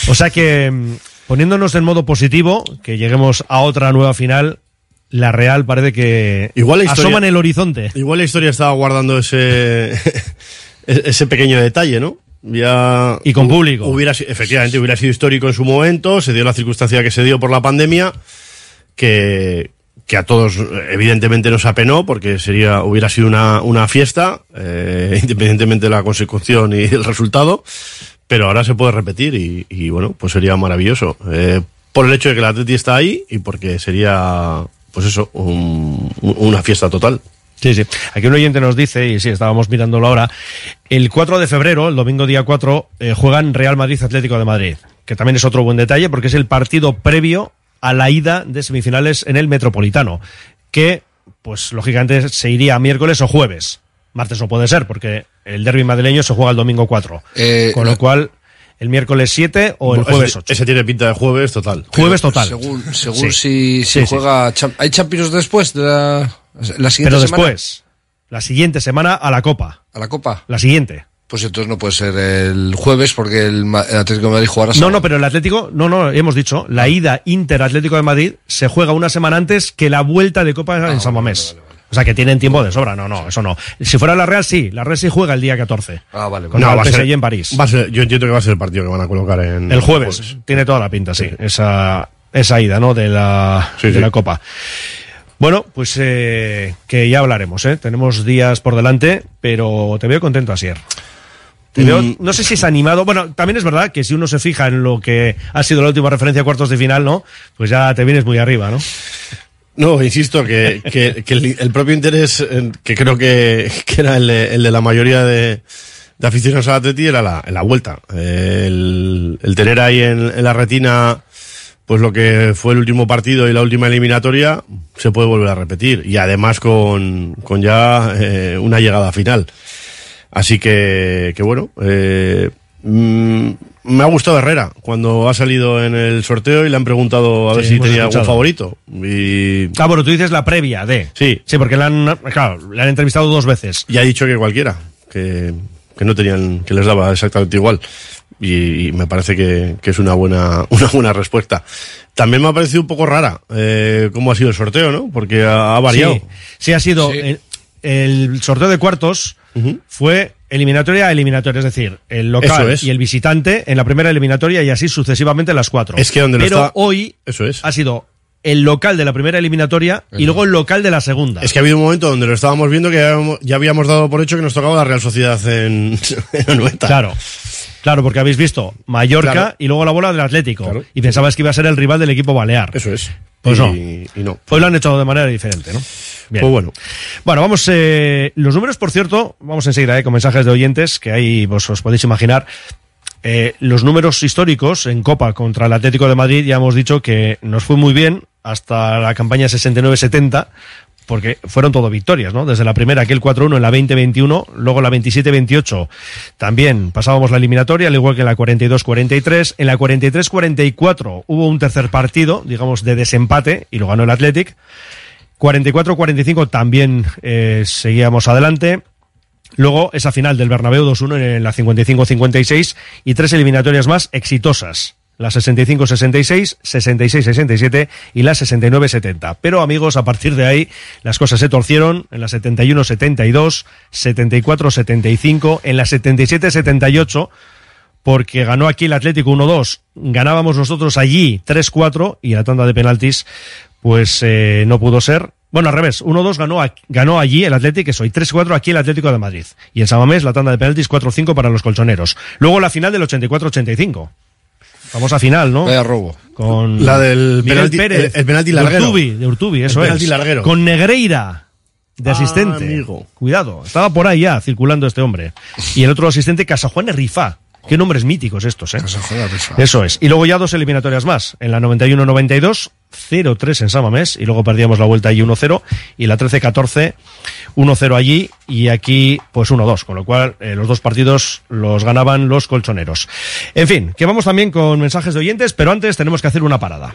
O sea que, mm, poniéndonos en modo positivo, que lleguemos a otra nueva final, la Real parece que Igual la historia- asoma en el horizonte. Igual la historia estaba guardando ese, ese pequeño detalle, ¿no? Ya Y con público. Hubiera, efectivamente, hubiera sido histórico en su momento, se dio la circunstancia que se dio por la pandemia, que, que a todos evidentemente nos apenó, porque sería, hubiera sido una, una fiesta, eh, independientemente de la consecución y el resultado, pero ahora se puede repetir y, y, bueno, pues sería maravilloso. Eh, por el hecho de que el Atleti está ahí y porque sería, pues eso, un- una fiesta total. Sí, sí. Aquí un oyente nos dice, y sí, estábamos mirándolo ahora, el 4 de febrero, el domingo día 4, eh, juegan Real Madrid Atlético de Madrid, que también es otro buen detalle porque es el partido previo a la ida de semifinales en el Metropolitano, que, pues lógicamente, se iría miércoles o jueves. Martes no puede ser porque el derby madrileño se juega el domingo 4. Eh, con lo cual, el miércoles 7 o el jueves 8. Ese tiene pinta de jueves total. Jueves total. Según, según Sí. si, si Sí, sí. juega. ¿Hay Champions después de la, la siguiente Pero semana? después, la siguiente semana a la Copa. ¿A la Copa? La siguiente. Pues entonces no puede ser el jueves porque el, Ma- el Atlético de Madrid jugará No, sábado. no, pero el Atlético, no, no, hemos dicho, Ah. la ida Inter Atlético de Madrid se juega una semana antes que la vuelta de Copa Ah, en San Mamés. Sea, que tienen tiempo de sobra. No, no, eso no. Si fuera la Real, sí. La Real sí juega el día 14. Ah, vale. Con No, va a ser- PSG en París. Va a ser- yo entiendo que va a ser el partido que van a colocar en El jueves. Tiene toda la pinta, sí. Esa, esa ida, ¿no? De la, Sí, de sí. la Copa. Bueno, pues eh, que ya hablaremos, ¿eh? Tenemos días por delante, pero te veo contento, Asier. Te veo, Mm. no sé si es animado. Bueno, también es verdad que si uno se fija en lo que ha sido la última referencia a cuartos de final, ¿no? Pues ya te vienes muy arriba, ¿no? No, insisto, que, que, el, propio interés, eh, que creo que, que era el el de la mayoría de, de aficionados al Atleti, era la, la vuelta. El, tener ahí en, la retina pues lo que fue el último partido y la última eliminatoria se puede volver a repetir. Y además con, con ya eh, una llegada final. Así que, que bueno, eh, mm, me ha gustado Herrera cuando ha salido en el sorteo y le han preguntado a ver si hemos tenía algún favorito. Y Ah, bueno, tú dices la previa de. Sí. Sí, porque le han, claro, le han entrevistado dos veces. y ha dicho que cualquiera, que, que no tenían, que les daba exactamente igual. Y, y me parece que, que es una buena, una buena respuesta. También me ha parecido un poco rara eh, cómo ha sido el sorteo, ¿no? Porque ha, ha variado. Sí, sí ha sido. El, el sorteo de cuartos fue eliminatoria a eliminatoria, es decir, el local es. y el visitante en la primera eliminatoria y así sucesivamente las cuatro. Es que donde lo Pero está- hoy Eso es. ha sido el local de la primera eliminatoria y luego el local de la segunda. Es que ha habido un momento donde lo estábamos viendo que ya habíamos, ya habíamos dado por hecho que nos tocaba la Real Sociedad en, en. Claro. Claro, porque habéis visto Mallorca Claro. y luego la bola del Atlético. Y pensabas que iba a ser el rival del equipo balear. Eso es. Pues Y- no. y no. Hoy lo han hecho de manera diferente, ¿no? Bien. Pues bueno. Bueno, vamos. eh, los números, por cierto, vamos enseguida eh, con mensajes de oyentes que ahí vos os podéis imaginar. Eh, los números históricos en Copa contra el Atlético de Madrid ya hemos dicho que nos fue muy bien hasta la campaña 69-70 porque fueron todo victorias, ¿no? Desde la primera, aquel 4-1 en la 20-21, luego la 27-28 también pasábamos la eliminatoria, al igual que en la 42-43. En la 43-44 hubo un tercer partido, digamos, de desempate y lo ganó el Athletic. 44-45 también eh, seguíamos adelante. Luego esa final del Bernabéu 2-1 en la 55-56 y tres eliminatorias más exitosas. La 65-66, 66-67 y la 69-70. Pero amigos, a partir de ahí las cosas se torcieron en la 71-72, 74-75, en la 77-78 porque ganó aquí el Atlético 1-2, ganábamos nosotros allí 3-4 y la tanda de penaltis pues eh, no pudo ser. Bueno, al revés, 1-2 ganó, ganó allí el Atlético, eso, y 3-4 aquí el Atlético de Madrid. Y en Samamés la tanda de penaltis 4-5 para los colchoneros. Luego la final del 84-85. Famosa final, ¿no? Vaya robo. Con La del Miguel penalti- Pérez, el- el penalti de larguero. Urtubi, de Urtubi, eso El es. penalti larguero. Con Negreira de Ah, asistente. amigo. Cuidado, estaba por ahí ya circulando este hombre. Y el otro asistente, Casajuan Rifá. Qué nombres míticos estos, ¿eh? Eso es. Y luego ya dos eliminatorias más. En la 91-92, 0-3 en Samamés. Y luego perdíamos la vuelta allí 1-0. Y la 13-14, 1-0 allí. Y aquí, pues 1-2. Con lo cual, eh, los dos partidos los ganaban los colchoneros. En fin, que vamos también con mensajes de oyentes, pero antes tenemos que hacer una parada.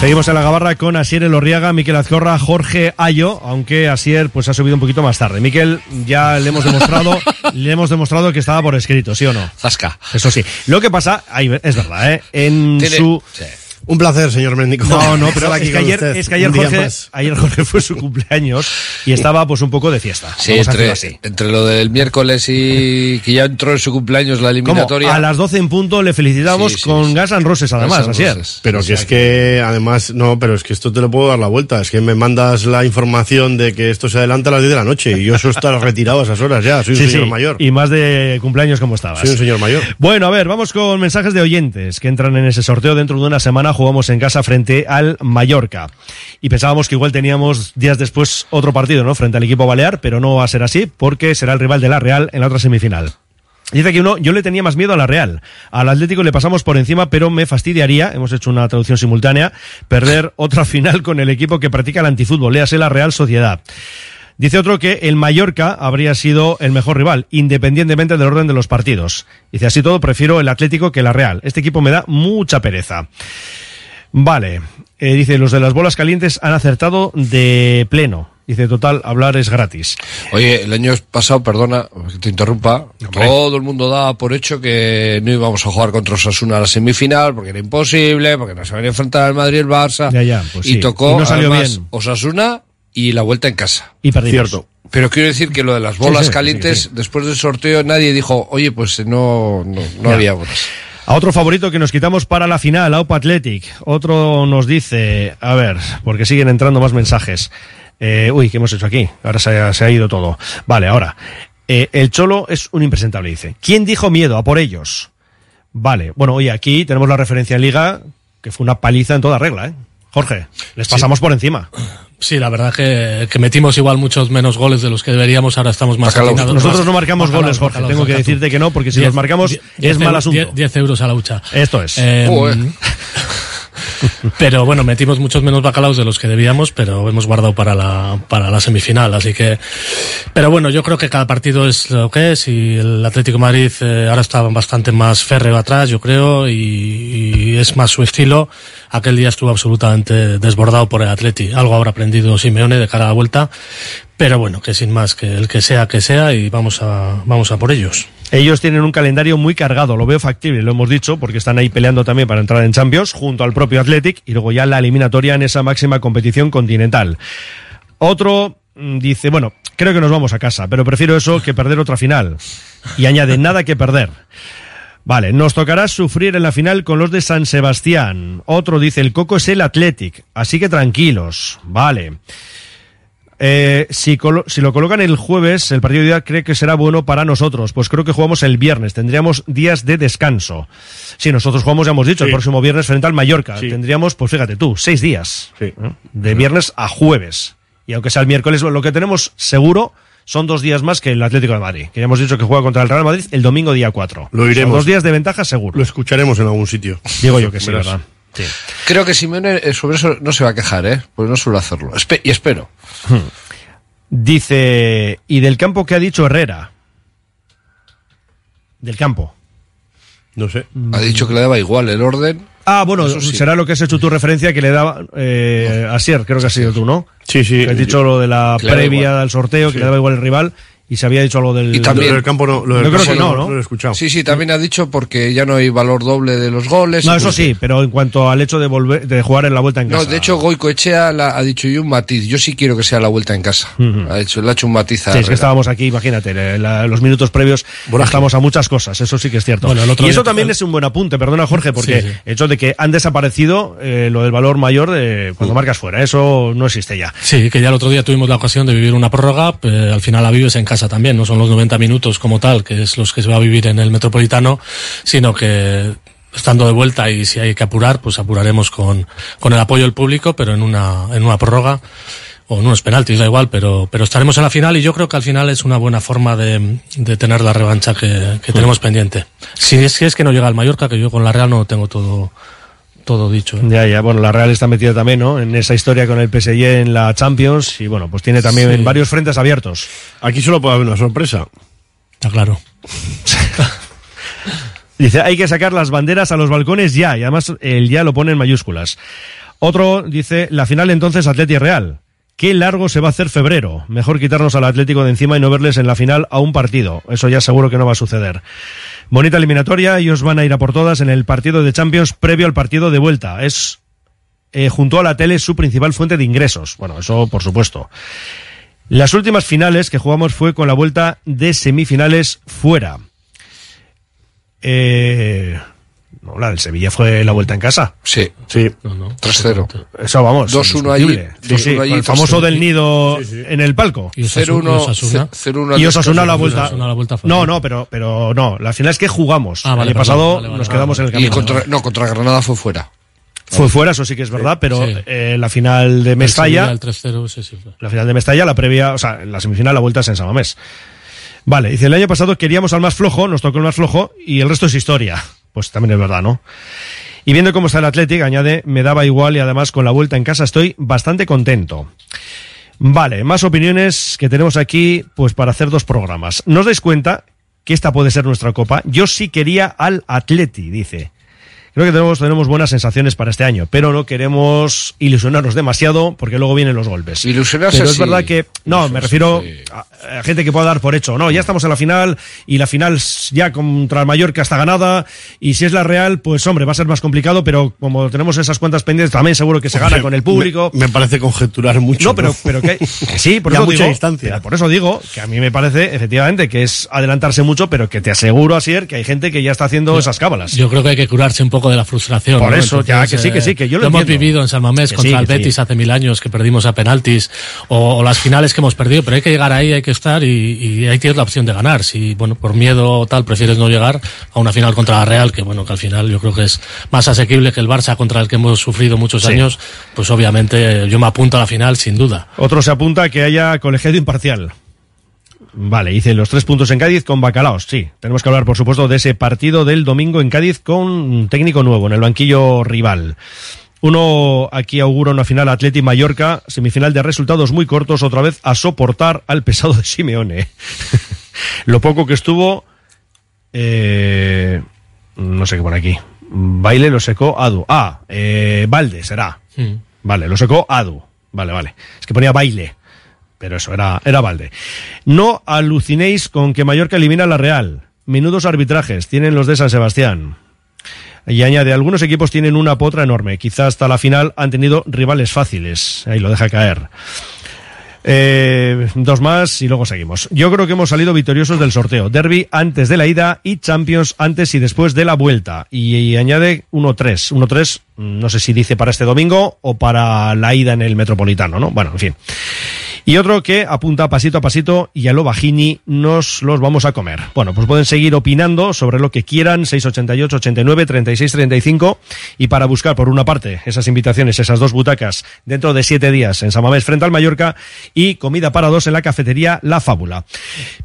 Seguimos en la gabarra con Asier Elorriaga, Miquel Azcorra, Jorge Ayo, aunque Asier pues ha subido un poquito más tarde. Miquel ya le hemos demostrado, le hemos demostrado que estaba por escrito, ¿sí o no? Zasca. Eso sí. Lo que pasa, ahí es verdad, ¿eh? En Tiene- su sí. Un placer, señor Mendico. No, no, pero es que con ayer, es que ayer Jorge, ayer Jorge fue su cumpleaños y estaba pues un poco de fiesta. Sí, entre, así. entre lo del miércoles y que ya entró en su cumpleaños la ¿Cómo? eliminatoria. A las 12 en punto le felicitamos Sí, sí, con Gas and Roses además, Asier. Roses. Pero que es que, además, no, pero es que esto te lo puedo dar la vuelta. Es que me mandas la información de que esto se adelanta a las 10 de la noche y yo eso estar retirado a esas horas ya. Soy un Sí, señor sí, mayor. Y más de cumpleaños como estabas. Soy un señor mayor. Bueno, a ver, vamos con mensajes de oyentes que entran en ese sorteo. Dentro de una semana jugamos en casa frente al Mallorca. Y pensábamos que igual teníamos días después otro partido, ¿no? Frente al equipo balear, pero no va a ser así porque será el rival de la Real en la otra semifinal. Dice que uno, yo le tenía más miedo a la Real. Al Atlético le pasamos por encima, pero me fastidiaría, hemos hecho una traducción simultánea, perder otra final con el equipo que practica el antifútbol, léase la Real Sociedad. Dice otro que el Mallorca habría sido el mejor rival, independientemente del orden de los partidos. Dice así todo, prefiero el Atlético que la Real. Este equipo me da mucha pereza. Vale, eh, dice, los de las bolas calientes han acertado de pleno. Dice, total, hablar es gratis. Oye, el año pasado, perdona que te interrumpa, todo el mundo daba por hecho que no íbamos a jugar contra Osasuna a la semifinal porque era imposible, porque no se venía a enfrentar al Madrid y el Barça. Ya, ya, pues y sí. tocó Y no salió además, bien. Osasuna y la vuelta en casa. Y perdimos. Pero quiero decir que lo de las bolas sí, calientes, sí, sí. después del sorteo, nadie dijo, oye, pues no, no, no había bolas. A otro favorito que nos quitamos para la final, Aupa Athletic. Otro nos dice, a ver, porque siguen entrando más mensajes. Eh, uy, ¿qué hemos hecho aquí? Ahora se ha, se ha ido todo. Vale, ahora. Eh, el Cholo es un impresentable, dice. ¿Quién dijo miedo? A por ellos. Vale, bueno, oye, aquí tenemos la referencia en Liga, que fue una paliza en toda regla, ¿eh? Jorge, les pasamos por encima. Sí, la verdad que, que metimos igual muchos menos goles de los que deberíamos, ahora estamos más afinados. Nosotros Más- no marcamos bacalaos, goles, Jorge, bacalaos, tengo que decirte que no, porque si Diez- los marcamos diez- es diez mal asunto. diez- 10 euros a la hucha. Esto es. Eh, Joder. pero bueno, metimos muchos menos bacalaos de los que debíamos, pero hemos guardado para la, para la semifinal, así que... Pero bueno, yo creo que cada partido es lo que es y el Atlético Madrid eh, ahora está bastante más férreo atrás, yo creo, y, y es más su estilo. Aquel día estuvo absolutamente desbordado por el Atleti. Algo habrá aprendido Simeone de cara a la vuelta, pero bueno, que sin más, que el que sea, que sea y vamos a, vamos a por ellos. Ellos tienen un calendario muy cargado, lo veo factible, lo hemos dicho, porque están ahí peleando también para entrar en Champions, junto al propio Athletic, y luego ya la eliminatoria en esa máxima competición continental. Otro mm, dice, bueno, creo que nos vamos a casa, pero prefiero eso que perder otra final. Y añade, nada que perder. Vale, nos tocará sufrir en la final con los de San Sebastián. Otro dice, el Coco es el Athletic, así que tranquilos. Vale. Eh, si, lo colocan el jueves, el partido de día cree que será bueno para nosotros. Pues creo que jugamos el viernes. Tendríamos días de descanso. Si nosotros jugamos, ya hemos dicho, el próximo viernes frente al Mallorca. Tendríamos, pues fíjate tú, seis días. ¿eh? De viernes a jueves. Y aunque sea el miércoles, lo que tenemos seguro son dos días más que el Atlético de Madrid. Que ya hemos dicho que juega contra el Real Madrid el domingo día 4. Lo iremos. dos días de ventaja seguro. Lo escucharemos en algún sitio. Digo yo que sí. ¿verdad? Sí. Creo que Simeone eh, sobre eso no se va a quejar, ¿eh? Pues no suele hacerlo. Espe- y espero. Dice, ¿y del campo que ha dicho Herrera? Del campo. No sé. Ha dicho que le daba igual el orden. Ah, bueno, sí. será lo que has hecho tu referencia que le daba eh, a Sier, creo que has sido tú, ¿no? Sí, sí. Que has dicho lo de la previa al sorteo, que le daba igual el rival, y se había dicho algo del... Y también- Lo del campo no, lo del Yo creo que no, ¿no? lo he escuchado. Sí, sí, también ha dicho porque ya no hay valor doble de los goles. No, eso sí, pero en cuanto al hecho de volver, de jugar en la vuelta en No, casa. de hecho, Goico Echea la- ha dicho yo un matiz. Yo sí quiero que sea la vuelta en casa. Ha, hecho, le ha hecho un matiz a Sí, es que estábamos aquí, imagínate, la- los minutos previos estamos a muchas cosas, eso sí que es cierto. Bueno, el otro y eso también es un buen apunte, perdona Jorge, porque Sí, sí. el hecho de que han desaparecido eh, lo del valor mayor de cuando marcas fuera, eso no existe ya. Sí, que ya el otro día tuvimos la ocasión de vivir una prórroga, eh, al final la vives en casa también, no son los 90 minutos como tal, que es los que se va a vivir en el Metropolitano, sino que estando de vuelta y si hay que apurar, pues apuraremos con, con el apoyo del público, pero en una, en una prórroga o en unos penaltis, da igual, pero, pero estaremos en la final y yo creo que al final es una buena forma de, de tener la revancha que, que tenemos pendiente. Si es, si es que no llega al Mallorca, que yo con la Real no tengo todo todo dicho. ¿eh? Ya, ya, bueno, la Real está metida también, ¿no? En esa historia con el PSG en la Champions y bueno, pues tiene también Sí. varios frentes abiertos. Aquí solo puede haber una sorpresa. Está claro. Dice, hay que sacar las banderas a los balcones ya, y además el ya lo pone en mayúsculas. Otro dice, la final entonces Atleti Real. Qué largo se va a hacer febrero. Mejor quitarnos al Atlético de encima y no verles en la final a un partido. Eso ya seguro que no va a suceder. Bonita eliminatoria, ellos van a ir a por todas en el partido de Champions previo al partido de vuelta. Es eh, junto a la tele su principal fuente de ingresos. Bueno, eso por supuesto. Las últimas finales que jugamos fue con la vuelta de semifinales fuera. Eh, no, la del Sevilla fue la vuelta en casa. Sí. Sí. 3-0. Eso vamos. 2-1 allí. Sí, sí, 2-1 allí, el famoso 3-0. del nido en el palco. Y Osasuna- 0-1 Osasuna. 0-1 al Y Osasuna la vuelta. Osasuna la vuelta fue- No, no, pero, pero no. La final es que jugamos. Ah, vale, el año pasado vale, vale, nos vale. quedamos en el Y camino. contra, no, contra Granada fue fuera. Fue fuera, eso sí que es verdad, pero Sí. eh, la final de El Mestalla, Sevilla, El 3-0, sí, sí. fue. la final de Mestalla, la previa, o sea, la semifinal, la vuelta es en Samamés. Vale, dice, el año pasado queríamos al más flojo, nos tocó el más flojo y el resto es historia. Pues también es verdad, ¿no? Y viendo cómo está el Athletic, añade, me daba igual y además con la vuelta en casa estoy bastante contento. Vale, más opiniones que tenemos aquí, pues para hacer dos programas. ¿No os dais cuenta que esta puede ser nuestra copa? Yo sí quería al Atleti, dice. Creo que tenemos, tenemos buenas sensaciones para este año, pero no queremos ilusionarnos demasiado porque luego vienen los golpes. Ilusionarse Pero es sí. verdad que, no, me refiero a, a gente que pueda dar por hecho, no, ya estamos en la final y la final ya contra el Mallorca está ganada y si es la Real, pues hombre, va a ser más complicado, pero como tenemos esas cuentas pendientes, también seguro que se gana con el público. Me, me parece conjeturar mucho. No, pero, pero que, que sí, por eso mucha digo, distancia. por eso digo que a mí me parece efectivamente que es adelantarse mucho, pero que te aseguro, Asier, que hay gente que ya está haciendo esas cábalas. Yo creo que hay que curarse un poco de la frustración. Por ¿no? eso, ya, que sí, que sí, que yo lo hemos entiendo. vivido en San Mamés Que contra sí, el que sí. Betis hace mil años que perdimos a penaltis o, o las finales que hemos perdido, pero hay que llegar ahí, hay que estar y, y ahí tienes la opción de ganar. Si, bueno, por miedo o tal prefieres no llegar a una final contra la Real, que bueno, que al final yo creo que es más asequible que el Barça contra el que hemos sufrido muchos Sí. años, pues obviamente yo me apunto a la final sin duda. Otro se apunta a que haya colegiado imparcial. Vale, hice los tres puntos en Cádiz con Bacalaos. Sí, tenemos que hablar, por supuesto, de ese partido del domingo en Cádiz con un técnico nuevo en el banquillo rival. Uno aquí augura una final Atleti Mallorca, semifinal de resultados muy cortos, otra vez a soportar al pesado de Simeone. Lo poco que estuvo, eh, no sé qué pone aquí. Baile lo secó Adu. Ah, eh, Valde será. Mm. Vale, lo secó Adu. Vale, vale. Es que ponía baile. Pero eso, era, era Valde. No alucinéis con que Mallorca elimina a la Real. Menudos arbitrajes tienen los de San Sebastián. Y añade, algunos equipos tienen una potra enorme. Quizá hasta la final han tenido rivales fáciles. Ahí lo deja caer. Eh, dos más y luego seguimos. Yo creo que hemos salido victoriosos del sorteo. Derby antes de la ida y Champions antes y después de la vuelta. Y, añade 1-3. 1-3, mm, no sé si dice para este domingo o para la ida en el Metropolitano, ¿no? Bueno, en fin. Y otro que apunta pasito a pasito y a lo bajini nos los vamos a comer. Bueno, pues pueden seguir opinando sobre lo que quieran, 688, 89, 36, 35. Y para buscar, por una parte, esas invitaciones, esas dos butacas dentro de siete días en Samamés frente al Mallorca y comida para dos en la cafetería La Fábula.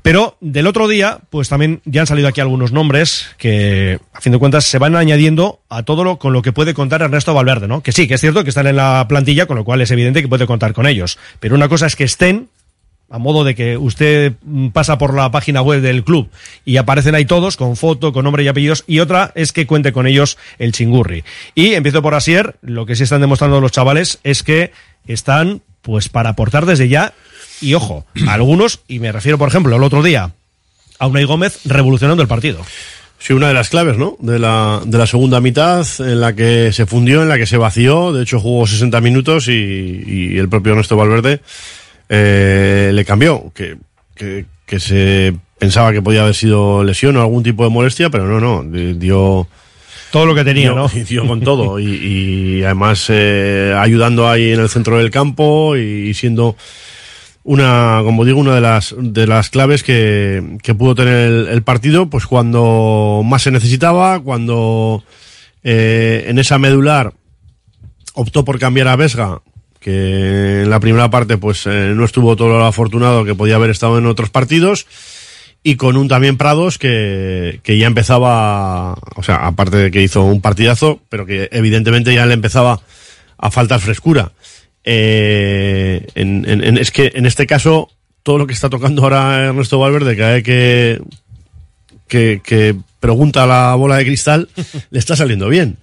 Pero del otro día, pues también ya han salido aquí algunos nombres que, a fin de cuentas, se van añadiendo a todo lo con lo que puede contar Ernesto Valverde, ¿no? Que sí, que es cierto que están en la plantilla, con lo cual es evidente que puede contar con ellos. Pero una cosa es que estén a modo de que usted mm, pasa por la página web del club y aparecen ahí todos con foto, con nombre y apellidos, y otra es que cuente con ellos el chingurri. Y empiezo por Asier, lo que sí están demostrando los chavales es que están pues para aportar desde ya, y ojo, algunos, y me refiero por ejemplo el otro día a Unai Gómez revolucionando el partido. Sí, una de las claves, ¿no? De la, de la segunda mitad, en la que se fundió, en la que se vació. De hecho, jugó 60 minutos y, el propio Ernesto Valverde eh, le cambió. Que, que, que se pensaba que podía haber sido lesión o algún tipo de molestia, pero no, no. di- Dio. Todo lo que tenía, ¿no? dio con todo. Y, y además eh, ayudando ahí en el centro del campo y siendo una, como digo, una de las, de las claves que, que pudo tener el, el partido, pues cuando más se necesitaba, cuando eh, en esa medular optó por cambiar a Vesga, que en la primera parte pues eh, no estuvo todo lo afortunado que podía haber estado en otros partidos, y con un también Prados que, que ya empezaba, o sea, aparte de que hizo un partidazo, pero que evidentemente ya le empezaba a faltar frescura. Eh, en, en- en- es que en este caso, todo lo que está tocando ahora Ernesto Valverde, cada vez que, que, que pregunta a la bola de cristal, le está saliendo bien.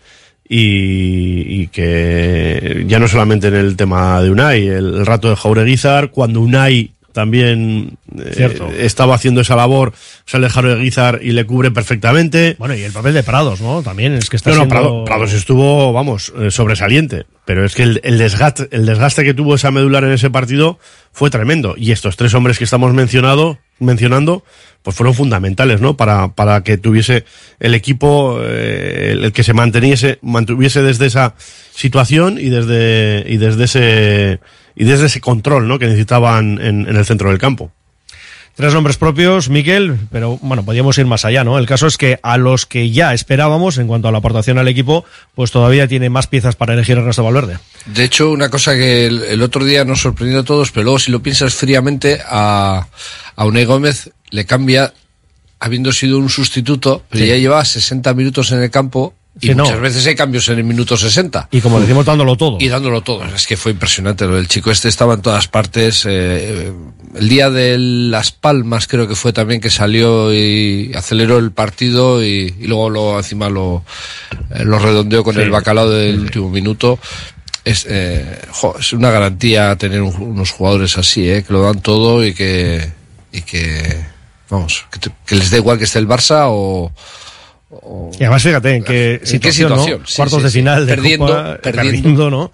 Y, y que ya no solamente en el tema de Unai, el, el rato de Jaureguizar, cuando Unai también eh, estaba haciendo esa labor, sale Jaureguizar y le cubre perfectamente. Bueno, y el papel de Prados, ¿no? También es que está No, no, siendo... Prado- Prados estuvo, vamos, eh, sobresaliente. Pero es que el, el desgaste, el desgaste que tuvo esa medular en ese partido fue tremendo. Y estos tres hombres que estamos mencionado, mencionando, pues fueron fundamentales, ¿no? Para, para que tuviese el equipo, eh, el, el que se manteniese, mantuviese desde esa situación y desde, y desde ese, y desde ese control, ¿no? Que necesitaban en, en el centro del campo. Tres nombres propios, Miquel, pero bueno, podríamos ir más allá, ¿no? El caso es que a los que ya esperábamos en cuanto a la aportación al equipo, pues todavía tiene más piezas para elegir Ernesto Valverde. De hecho, una cosa que el, el otro día nos sorprendió a todos, pero luego si lo piensas fríamente, a, a Unai Gómez le cambia, habiendo sido un sustituto, pero Sí. ya lleva 60 minutos en el campo y Sí, no. muchas veces hay cambios en el minuto 60. Y como decimos, dándolo todo. Y dándolo todo. Es que fue impresionante. lo del chico este estaba en todas partes. eh, el día de Las Palmas creo que fue también que salió y aceleró el partido y, y luego lo, encima lo, eh, lo redondeó con Sí. el bacalao del último minuto. Es, eh, jo, es una garantía tener un- unos jugadores así, eh, que lo dan todo y que, y que vamos, que, te- que les da igual que esté el Barça o, Y además, fíjate en qué ¿En qué situación, situación? ¿no? Sí, Cuartos sí, de final de Perdiendo, Copa, perdiendo. perdiendo, ¿no?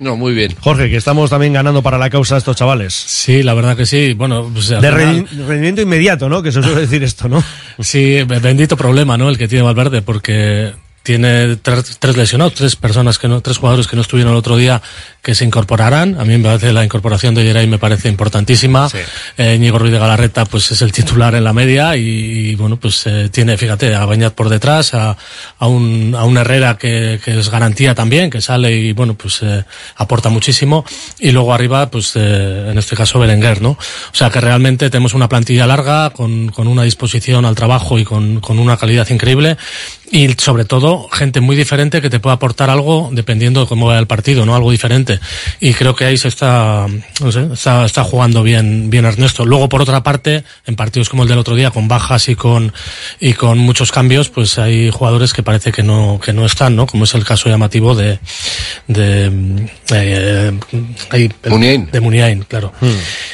No, muy bien. Jorge, que estamos también ganando para la causa de estos chavales. Sí, la verdad que sí. Bueno, pues, De final- rendimiento inmediato, ¿no? Que se suele decir esto, ¿no? Sí, be- bendito problema, ¿no? El que tiene Valverde, porque tiene tres, tres lesionados, tres personas que no, tres jugadores que no estuvieron el otro día que se incorporarán. A mí me parece la incorporación de Geray me parece importantísima. Eh, Íñigo Ruiz de Galarreta, pues es el titular en la media y, y, bueno, pues eh, tiene, fíjate, a Bañat por detrás, a, a un, a un Herrera que, que es garantía también, que sale y bueno, pues eh, aporta muchísimo. Y luego arriba, pues eh, en este caso Berenguer, ¿no? O sea que realmente tenemos una plantilla larga, con, con una disposición al trabajo y con, con una calidad increíble. Y sobre todo, gente muy diferente que te puede aportar algo dependiendo de cómo vaya el partido, ¿no? Algo diferente. Y creo que ahí se está, no sé, está, está jugando bien, bien Ernesto. Luego, por otra parte, en partidos como el del otro día, con bajas y con, y con muchos cambios, pues hay jugadores que parece que no, que no están, ¿no? Como es el caso llamativo de, de, eh, de Muniain, claro.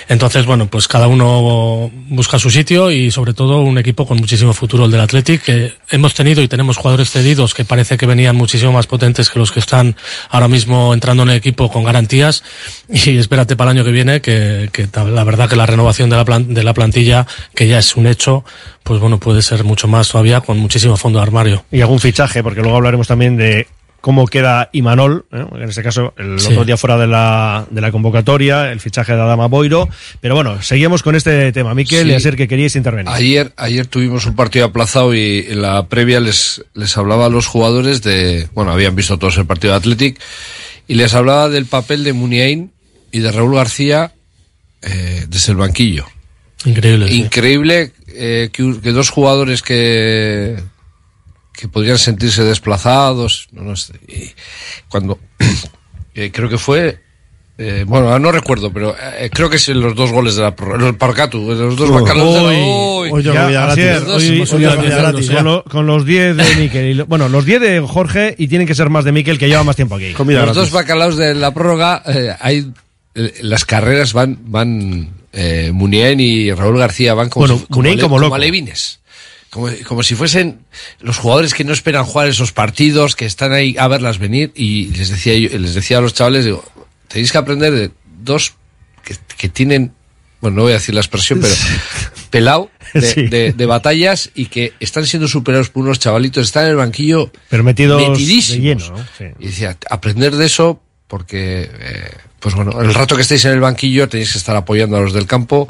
Entonces, bueno, pues cada uno busca su sitio y sobre todo un equipo con muchísimo futuro, el del Athletic, que hemos tenido y tenemos jugadores cedidos que parece que venían muchísimo más potentes que los que están ahora mismo entrando en el equipo con garantías y espérate para el año que viene que, que la verdad que la renovación de la, plan- de la plantilla, que ya es un hecho, pues bueno, puede ser mucho más todavía con muchísimo fondo de armario. Y algún fichaje, porque luego hablaremos también de cómo queda Imanol, ¿eh? en este caso el Sí. otro día fuera de la, de la convocatoria, el fichaje de Adama Boiro. Pero bueno, seguimos con este tema. Miquel, Sí. y a ser que queríais intervenir. Ayer, ayer tuvimos un partido aplazado y en la previa les, les hablaba a los jugadores de, bueno, habían visto todos el partido de Athletic y les hablaba del papel de Muniain y de Raúl García eh, desde el banquillo. Increíble. sí. Increíble eh, que dos jugadores que que podrían sentirse desplazados, no, no sé, y cuando eh, creo que fue eh, bueno, no recuerdo, pero eh, creo que es en los dos goles de la prórroga, el Parcatu, en los dos bacalos de la Hoy, ya, comida gratis. Dos hoy- hemos hoy subido la a comida 10 gratis, con, lo- con los 10 de Miquel. y lo- bueno, los 10 de Jorge y tienen que ser más de Miquel que lleva más tiempo aquí. los dos bacalaos de la prórroga, eh, hay eh, las carreras van van eh, Muniain y Raúl García van como Bueno, si- como, Muniain ale- como loco. alevines. Como, como si fuesen los jugadores que no esperan jugar esos partidos, que están ahí a verlas venir y les decía yo, les decía a los chavales, digo, tenéis que aprender de dos que, que tienen, bueno, no voy a decir la expresión, pero pelao de, Sí. de- de batallas y que están siendo superados por unos chavalitos, están en el banquillo Pero metidos de lleno, ¿no? Sí. Y decía, aprender de eso porque, eh, pues bueno, el rato que estéis en el banquillo tenéis que estar apoyando a los del campo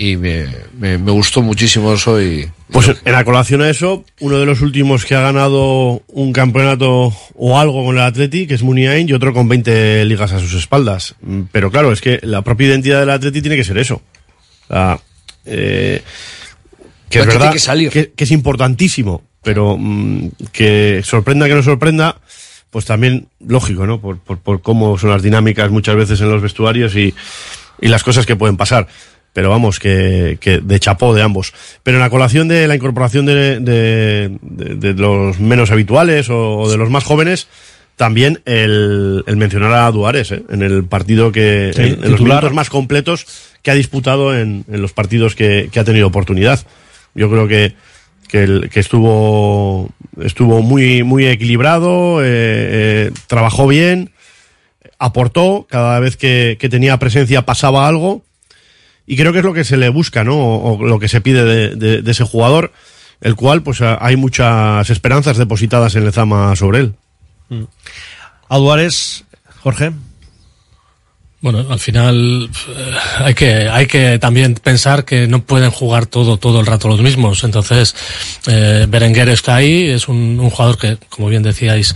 y me, me, me gustó muchísimo eso y... Pues en la colación a eso, uno de los últimos que ha ganado un campeonato o algo con el Atleti, que es Muniain, y otro con 20 ligas a sus espaldas. Mm, Pero claro, es que la propia identidad del Atleti tiene que ser eso. O sea, eh, que es que verdad tiene que salir. que, que es importantísimo, pero mm, que sorprenda que no sorprenda, pues también lógico, ¿no? Por, por, por cómo son las dinámicas muchas veces en los vestuarios y, y las cosas que pueden pasar. Pero vamos, que, que de chapó de ambos. Pero en la colación de la incorporación de, de, de- de los menos habituales o, o de los más jóvenes, también el, el mencionar a Duares, ¿eh? en el partido que, Sí, en, en los minutos más completos que ha disputado en, en los partidos que, que ha tenido oportunidad. Yo creo que, que, el- que estuvo, estuvo muy, muy equilibrado, eh, eh, trabajó bien, aportó, cada vez que, que tenía presencia pasaba algo, y creo que es lo que se le busca, ¿no? O, lo que se pide de, ese jugador, el cual, pues hay muchas esperanzas depositadas en Lezama sobre él. Duárez, Jorge. Bueno, al final eh, hay que hay que también pensar que no pueden jugar todo todo el rato los mismos. Entonces, eh, Berenguer está ahí, es un, un jugador que, como bien decíais,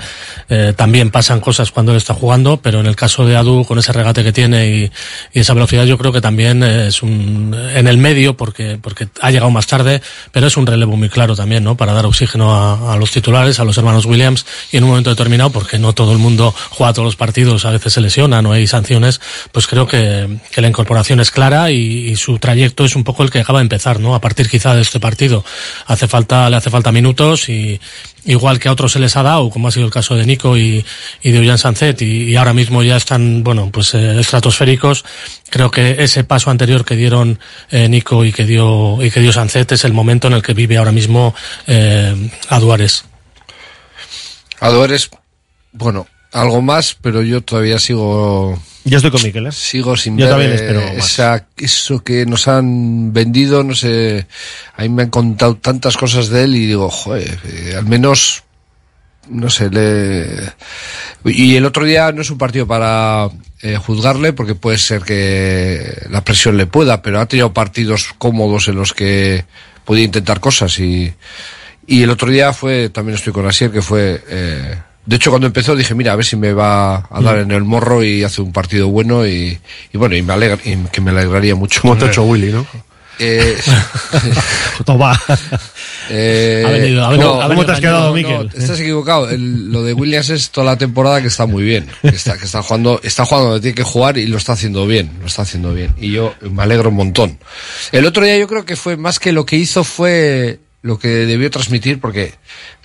eh, también pasan cosas cuando él está jugando, pero en el caso de Adu, con ese regate que tiene y, esa velocidad, yo creo que también es un en el medio, porque porque ha llegado más tarde, pero es un relevo muy claro también, ¿no? Para dar oxígeno a, a los titulares, a los hermanos Williams, y en un momento determinado, porque no todo el mundo juega todos los partidos, a veces se lesiona, no hay sanciones, pues creo que, que la incorporación es clara y, su trayecto es un poco el que acaba de empezar, ¿no? A partir quizá de este partido. Hace falta, le hace falta minutos y igual que a otros se les ha dado, como ha sido el caso de Nico y, y de Ollán Sancet, y, ahora mismo ya están, bueno, pues eh, estratosféricos. Creo que ese paso anterior que dieron eh, Nico y que dio y que dio Sancet es el momento en el que vive ahora mismo eh, a Duárez. Aduares, bueno, algo más, pero yo todavía sigo. Yo estoy con Miquel, ¿eh? Sigo sin Yo ver también espero más. esa- eso que nos han vendido, no sé. A mí me han contado tantas cosas de él y digo, joder, eh, al menos. No sé, le. Y el otro día no es un partido para eh, juzgarle, porque puede ser que la presión le pueda, pero ha tenido partidos cómodos en los que podía intentar cosas y. Y el otro día fue, también estoy con Asier, que fue, eh, de hecho cuando empezó dije, mira, a ver si me va a dar en el morro y hace un partido bueno y, y bueno, y me alegra, y que me alegraría mucho. Como te ha hecho Willy, ¿no? Eh, Toma. eh, Ha venido, ha venido, ha venido te has quedado, No, Miquel? estás equivocado. El- lo de Williams es toda la temporada que está muy bien. Que está, que está jugando, está jugando donde tiene que jugar y lo está haciendo bien. Lo está haciendo bien. Y yo me alegro un montón. El otro día yo creo que fue más que lo que hizo fue lo que debió transmitir porque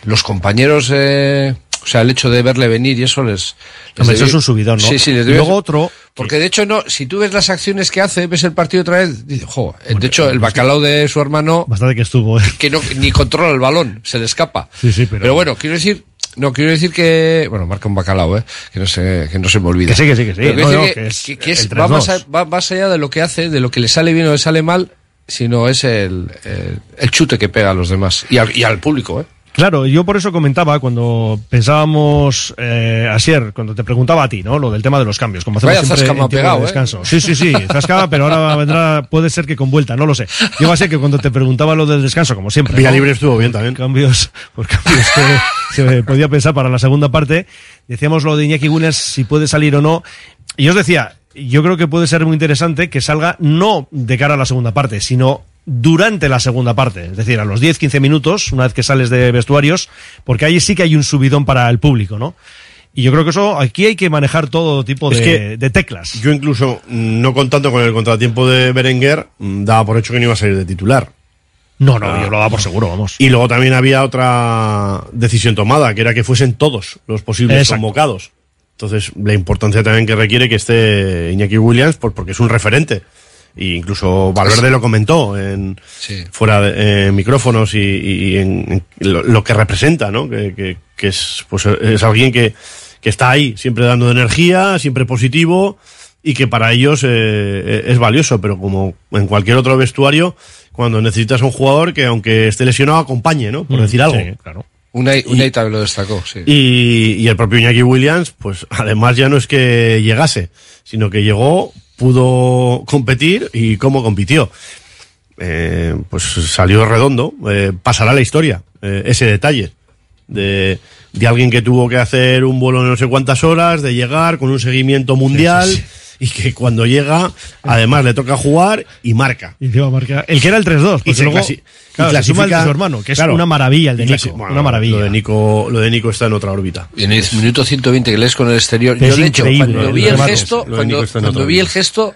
los compañeros, eh, o sea, el hecho de verle venir y eso les... les Hombre, eso es un subidón, ¿no? Sí, sí, les luego otro. Porque de hecho no, si tú ves las acciones que hace, ves el partido otra vez, dices, jo, de hecho el bacalao de su hermano Bastante que estuvo, ¿eh? que no ni controla el balón, se le escapa. Sí, sí, pero- Pero bueno, quiero decir, no quiero decir que, bueno, marca un bacalao, eh, que no se que no se me olvida. Que sí, que sí, que sí. No, no, que, que es que- es- va, más 3-2. a- va más allá de lo que hace, de lo que le sale bien o le sale mal, sino es el, el, el chute que pega a los demás y al, y al público, eh. Claro, yo por eso comentaba cuando pensábamos, eh, Asier, cuando te preguntaba a ti, ¿no? Lo del tema de los cambios, como hacemos Vaya siempre en ha tiempo pegado, de ¿eh? descanso. Sí, sí, sí, zasca, pero ahora vendrá, puede ser que con vuelta, no lo sé. Yo va a ser que cuando te preguntaba lo del descanso, como siempre. Vía ¿no? libre estuvo bien también. Cambios, por cambios que se podía pensar para la segunda parte. Decíamos lo de Iñaki Williams, si puede salir o no. Y yo os decía, yo creo que puede ser muy interesante que salga no de cara a la segunda parte, sino durante la segunda parte, es decir, a los 10-15 minutos, una vez que sales de vestuarios, porque ahí sí que hay un subidón para el público, ¿no? Y yo creo que eso, aquí hay que manejar todo tipo Es de, que de teclas. Yo incluso, mm, no contando con el contratiempo de Berenguer, mm, daba por hecho que no iba a salir de titular. No, no, yo lo daba por seguro, vamos. Y luego también había otra decisión tomada, que era que fuesen todos los posibles Exacto. convocados. Entonces, la importancia también que requiere que esté Iñaki Williams, por- porque es un referente. E incluso Valverde lo comentó en fuera de eh, micrófonos y, y en, en lo, lo que representa, ¿no? Que, que- que es, pues, es alguien que, que está ahí, siempre dando energía, siempre positivo y que para ellos eh, es valioso, pero como en cualquier otro vestuario, cuando necesitas a un jugador que aunque esté lesionado acompañe, ¿no? Por Mm, decir algo. sí, claro. Unai, Unai también lo destacó, sí. Y, y el propio Iñaki Williams, pues además ya no es que llegase, sino que llegó, pudo competir y cómo compitió. Eh, pues salió redondo, eh, pasará la historia, eh, ese detalle de, de alguien que tuvo que hacer un vuelo de no sé cuántas horas, de llegar con un seguimiento mundial, y que cuando llega, además le toca jugar y marca. Y encima marca- El que era el 3-2, Y se luego clasi- claro, y se suma el de su hermano, que es claro. una maravilla el de Nico, bueno, una maravilla. Lo de Nico, lo de Nico está en otra órbita. Y en el minuto 120 que lees con el exterior. Es Yo, de hecho, cuando vi el gesto, cuando, vi el gesto,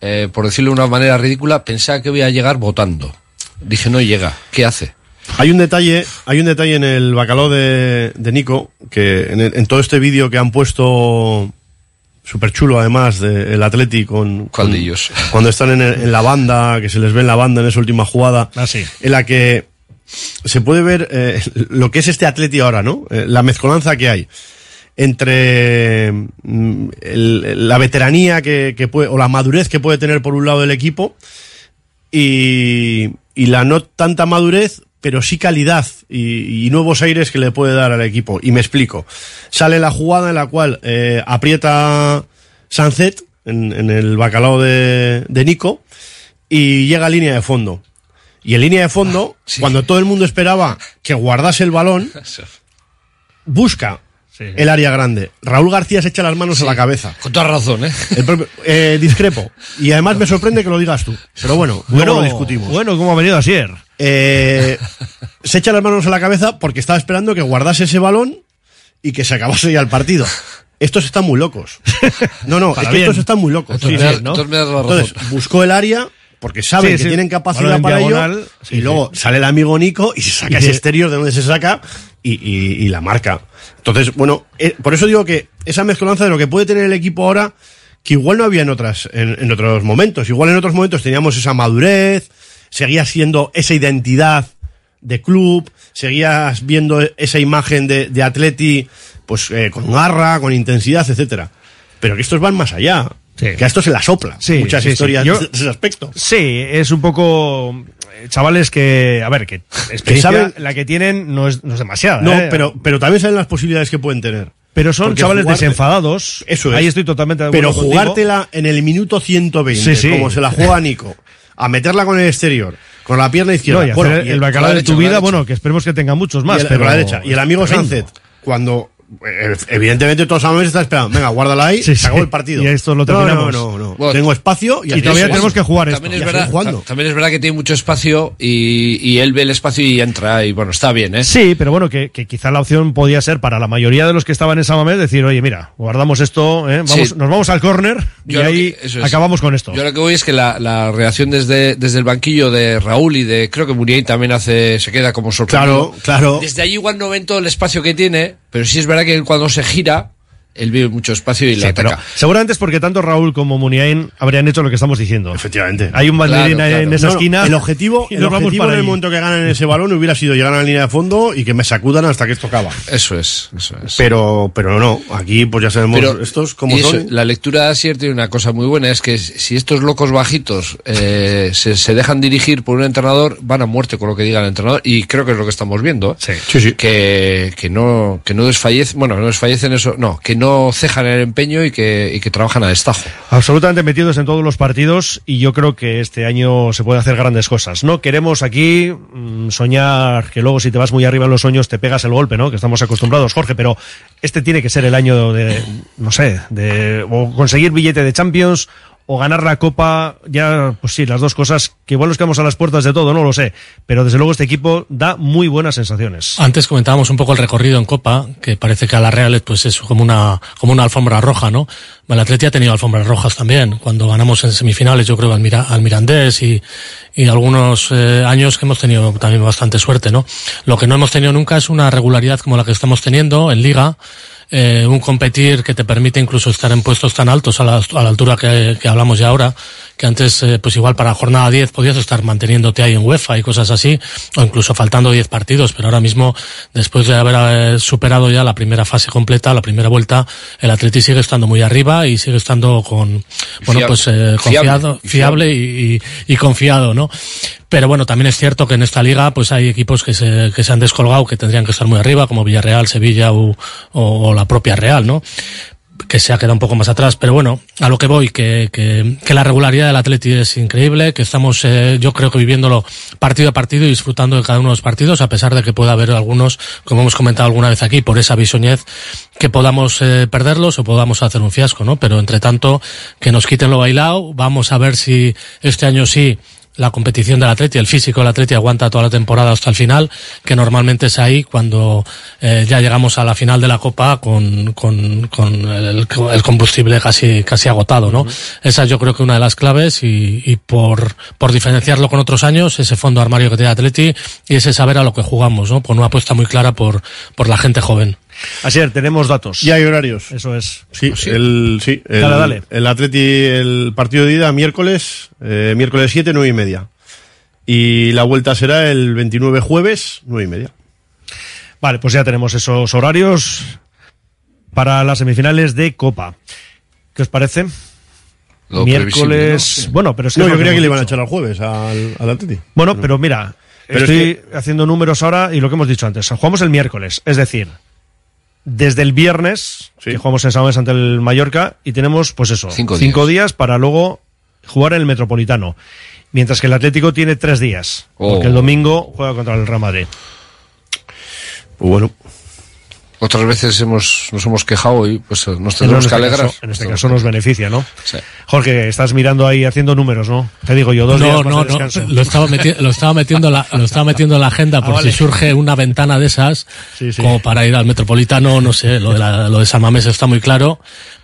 eh, por decirlo de una manera ridícula, pensaba que voy a llegar votando. Dije, no llega. ¿Qué hace? Hay un detalle, hay un detalle en el bacalao de, de Nico, que en, el- en todo este vídeo que han puesto súper chulo además del Atleti con, con- Caldillos. cuando están en, el- en la banda, que se les ve en la banda en esa última jugada, Ah, sí. en la que se puede ver eh, lo que es este Atleti ahora, ¿no? Eh, la mezcolanza que hay entre mm, el- la veteranía que, que puede, o la madurez que puede tener por un lado el equipo y, y la no tanta madurez, pero sí calidad y, y nuevos aires que le puede dar al equipo. Y me explico. Sale la jugada en la cual eh, aprieta Sanzet en, en el bacalao de, de Nico y llega a línea de fondo. Y en línea de fondo, cuando todo el mundo esperaba que guardase el balón, busca el área grande. Raúl García se echa las manos a la cabeza. Con toda razón, ¿eh? El propio- eh, discrepo. Y además me sorprende que lo digas tú. Pero bueno, luego Bueno, lo discutimos. Bueno, ¿cómo ha venido Asier? Eh, se echa las manos a la cabeza porque estaba esperando que guardase ese balón y que se acabase ya el partido. Estos están muy locos. No, no, es que estos están muy locos. Entonces me das- entonces buscó el área porque saben Sí, que sí. tienen capacidad para ello. diagonal, sí, y luego sale el amigo Nico y se saca Y ese se- exterior de donde se saca y, y- y la marca. Entonces, bueno, eh, por eso digo que esa mezcolanza de lo que puede tener el equipo ahora, que igual no había en otras, en, en otros momentos. Igual en otros momentos teníamos esa madurez, seguía siendo esa identidad de club, seguías viendo esa imagen de, de Atleti, pues eh, con garra, con intensidad, etcétera. Pero que estos van más allá. Que a esto se la sopla. Sí, muchas sí, sí. historias Yo- de ese aspecto. Sí, es un poco eh, chavales que, a ver, que experiencia, saben- la que tienen no es, no es demasiada. No, ¿eh? pero, pero también saben las posibilidades que pueden tener. Pero son Porque chavales jugarte- desenfadados. Eso es. Ahí estoy totalmente de Pero acuerdo contigo. jugártela en el minuto 120, Sí, sí. como se la juega Nico, a meterla con el exterior, con la pierna izquierda. No, y hacer bueno, el, y el con bacalao la de tu vida, bueno, que esperemos que tenga muchos más. y el, pero la derecha. Y el amigo. Sánchez, cuando evidentemente todos sabemos que está esperando, venga, guárdala ahí, Sí, se acabó sí. el partido. Y esto lo terminamos. No, no, no. Bueno, Tengo espacio y, todavía tenemos que jugar esto. También Y es, verdad, jugando. también es verdad que tiene mucho espacio y, y él ve el espacio y entra y bueno, está bien, ¿eh? Sí, pero bueno, que, que quizá la opción podía ser para la mayoría de los que estaban en Samamés decir, oye, mira, guardamos esto, ¿eh? vamos, Sí. nos vamos al córner y ahí que- eso es. acabamos con esto. Yo lo que voy es que la, la reacción desde, desde el banquillo de Raúl y de creo que Muriel también hace se queda como sorprendido. Claro, claro. Desde ahí igual no ven todo el espacio que tiene, pero sí es verdad que cuando se gira, él ve mucho espacio y Sí, le pero ataca. seguramente es porque tanto Raúl como Muniain habrían hecho lo que estamos diciendo. Efectivamente. Hay un banderín Claro, ahí claro. en esa No, no, esquina. el objetivo, y el nos vamos objetivo para en el allí. momento que ganan ese balón hubiera sido llegar a la línea de fondo y que me sacudan hasta que esto acaba. Eso es, eso es. Pero, pero no, aquí pues ya sabemos Pero estos como eso, son. La lectura de Asier tiene una cosa muy buena, es que si estos locos bajitos eh, se, se dejan dirigir por un entrenador, van a muerte con lo que diga el entrenador, y creo que es lo que estamos viendo. ¿eh? Sí, sí. Que, que no, que no desfallecen, bueno, no desfallecen eso, no, que no cejan el empeño y que, y que trabajan a destajo. Absolutamente metidos en todos los partidos y yo creo que este año se puede hacer grandes cosas. No queremos aquí mm, soñar que luego si te vas muy arriba en los sueños te pegas el golpe, ¿no? Que estamos acostumbrados, Jorge, pero este tiene que ser el año de, no sé, de o conseguir billete de Champions o ganar la Copa, ya, pues sí, las dos cosas, que igual nos quedamos a las puertas de todo, no lo sé, pero desde luego este equipo da muy buenas sensaciones. Antes comentábamos un poco el recorrido en Copa, que parece que a la Real pues es como una, como una alfombra roja, ¿no? El Atleti ha tenido alfombras rojas también, cuando ganamos en semifinales, yo creo, al, al Mirandés y, y algunos eh, años que hemos tenido también bastante suerte, ¿no? Lo que no hemos tenido nunca es una regularidad como la que estamos teniendo en Liga, eh, un competir que te permite incluso estar en puestos tan altos a la, a la altura que, que hablamos ya ahora, que antes, eh, pues igual para jornada 10 podías estar manteniéndote ahí en UEFA y cosas así, o incluso faltando 10 partidos, pero ahora mismo, después de haber eh, superado ya la primera fase completa, la primera vuelta, el Atleti sigue estando muy arriba y sigue estando con, bueno, Fiable. pues eh, confiado, Fiable. Y fiable y, y- y confiado, ¿no? Pero bueno, también es cierto que en esta liga pues hay equipos que se, que se han descolgado, que tendrían que estar muy arriba, como Villarreal, Sevilla o, o- o la propia Real, ¿no? Que se ha quedado un poco más atrás, pero bueno, a lo que voy, que, que, que la regularidad del Atleti es increíble, que estamos, eh, yo creo que viviéndolo partido a partido y disfrutando de cada uno de los partidos, a pesar de que pueda haber algunos, como hemos comentado alguna vez aquí, por esa bisoñez, que podamos eh, perderlos o podamos hacer un fiasco, ¿no? Pero entre tanto, que nos quiten lo bailado, vamos a ver si este año sí la competición del Atleti, el físico del Atleti aguanta toda la temporada hasta el final, que normalmente es ahí cuando eh, ya llegamos a la final de la Copa con, con, con el, el combustible casi, casi agotado, ¿no? Esa yo creo que una de las claves y, y por, por diferenciarlo con otros años, ese fondo armario que tiene Atleti y ese saber a lo que jugamos, ¿no? Por una apuesta muy clara por, por la gente joven. Así es, tenemos datos. Y hay horarios. Eso es. Sí, el, sí, el, Dale, dale. el Atleti, el partido de ida miércoles, eh, miércoles 7, 9 y media. Y la vuelta será el 29 jueves, 9 y media. Vale, pues ya tenemos esos horarios para las semifinales de Copa. ¿Qué os parece? Lo Miércoles. ¿no? Bueno, pero es No, es yo creía que le iban a echar al jueves al, al Atleti. Bueno, pero mira, Pero es estoy haciendo números ahora y lo que hemos dicho antes. Jugamos el miércoles, es decir, desde el viernes, que jugamos en San Mamés ante el Mallorca, y tenemos, pues eso, Cinco días. para luego jugar en el Metropolitano. Mientras que el Atlético tiene tres días, Oh. porque el domingo juega contra el Real Madrid. Pues bueno. Otras veces hemos, nos hemos quejado y pues nos en que este alegrar. caso- en este caso nos beneficia, ¿no? Sí. Jorge, estás mirando ahí haciendo números, ¿no? Te digo yo, dos no, días más no, de no, descanso. lo estaba, lo estaba metiendo en la, lo estaba metiendo en la agenda por Ah, vale. si surge una ventana de esas, Sí, sí. como para ir al Metropolitano, no sé, lo de, la- lo de San Mamés está muy claro,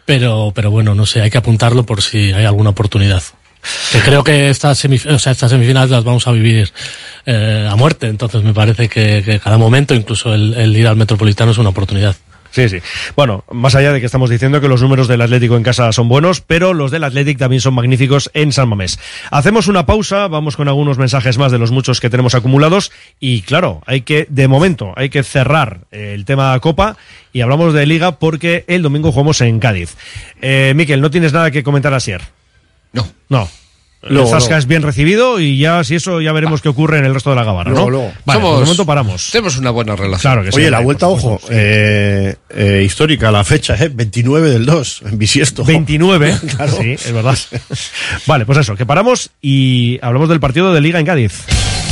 pero, pero bueno, no sé, hay que apuntarlo por si hay alguna oportunidad. Que creo que estas, semifinales las vamos a vivir eh, a muerte, entonces me parece que, cada momento, incluso el, ir al Metropolitano es una oportunidad. Sí, sí. Bueno, más allá de que estamos diciendo que los números del Atlético en casa son buenos, pero los del Athletic también son magníficos en San Mamés. Hacemos una pausa, vamos con algunos mensajes más de los muchos que tenemos acumulados y claro, hay que, de momento, hay que cerrar eh, el tema Copa y hablamos de Liga porque el domingo jugamos en Cádiz. Eh, Miquel, ¿no tienes nada que comentar asier? No. No. Luego, el Zasca luego. es bien recibido y ya, si eso, ya veremos qué ocurre en el resto de la gabarra, ¿no? Luego. Vale, Somos- por el momento paramos. Tenemos una buena relación. Claro que sí. Oye, la vuelta, ojo, eh, eh, histórica, la fecha, ¿eh? 29 del 2, en Bisiesto. 29, Claro. sí, es verdad. Vale, pues eso, que paramos y hablamos del partido de Liga en Cádiz.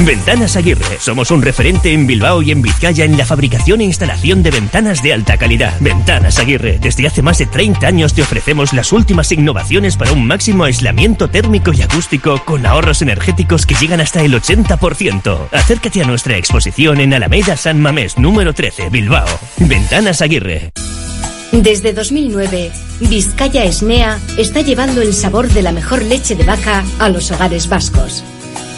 Ventanas Aguirre. Somos un referente en Bilbao y en Vizcaya en la fabricación e instalación de ventanas de alta calidad. Ventanas Aguirre. Desde hace más de 30 años te ofrecemos las últimas innovaciones para un máximo aislamiento térmico y acústico con ahorros energéticos que llegan hasta el 80%. Acércate a nuestra exposición en Alameda San Mamés, número 13, Bilbao. Ventanas Aguirre. Desde 2009, Vizcaya Esnea está llevando el sabor de la mejor leche de vaca a los hogares vascos.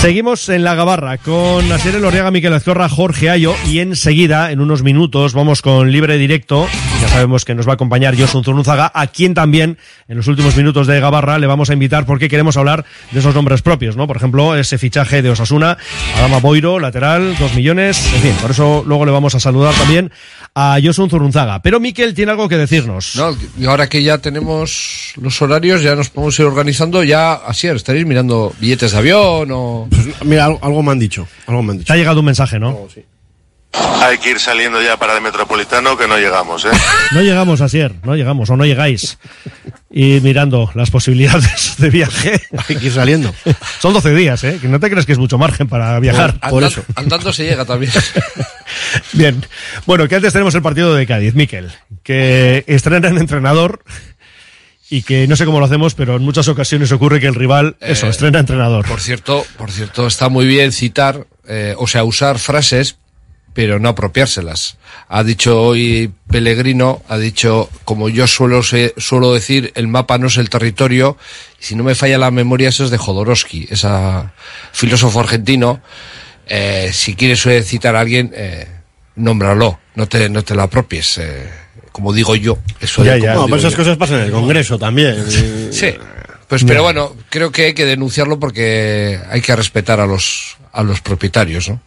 Seguimos en la Gabarra con Asier Elorriaga, Miquel Azcorra, Jorge Ayo y enseguida, en unos minutos, vamos con libre directo. Ya sabemos que nos va a acompañar Josun Zurunzaga, a quien también en los últimos minutos de Gabarra le vamos a invitar porque queremos hablar de esos nombres propios, ¿no? Por ejemplo, ese fichaje de Osasuna, Adama Boiro, lateral, dos millones, en fin, por eso luego le vamos a saludar también a Josun Zurunzaga. Pero Miquel tiene algo que decirnos. No, y ahora que ya tenemos los horarios, ya nos podemos ir organizando, ya así, estaréis mirando billetes de avión o... Pues mira, algo, algo me han dicho. Algo me han dicho. Te ha llegado un mensaje, ¿no? Hay que ir saliendo ya para el Metropolitano que no llegamos, ¿eh? No llegamos, Asier, no llegamos o no llegáis. Y mirando las posibilidades de viaje. Hay que ir saliendo. Son 12 días, ¿eh? Que no te crees que es mucho margen para viajar. Por, eso. Andando se llega también. Bien. Bueno, que antes tenemos el partido de Cádiz, Miquel, que estrena en entrenador y que no sé cómo lo hacemos, pero en muchas ocasiones ocurre que el rival, eso, Eh, estrena entrenador. Por cierto, por cierto, está muy bien citar, eh, o sea, usar frases, pero no apropiárselas. Ha dicho hoy Pellegrino, ha dicho, como yo suelo, se- suelo decir, el mapa no es el territorio, y si no me falla la memoria, eso es de Jodorowsky, esa filósofo argentino. Eh, si quieres citar a alguien, eh, nómbralo, no te, no te la apropies, eh, como digo yo. Eso de como No, pero esas yo. cosas pasan en el Congreso también. Sí. Pues, pero bueno, creo que hay que denunciarlo porque hay que respetar a los, a los propietarios, ¿no?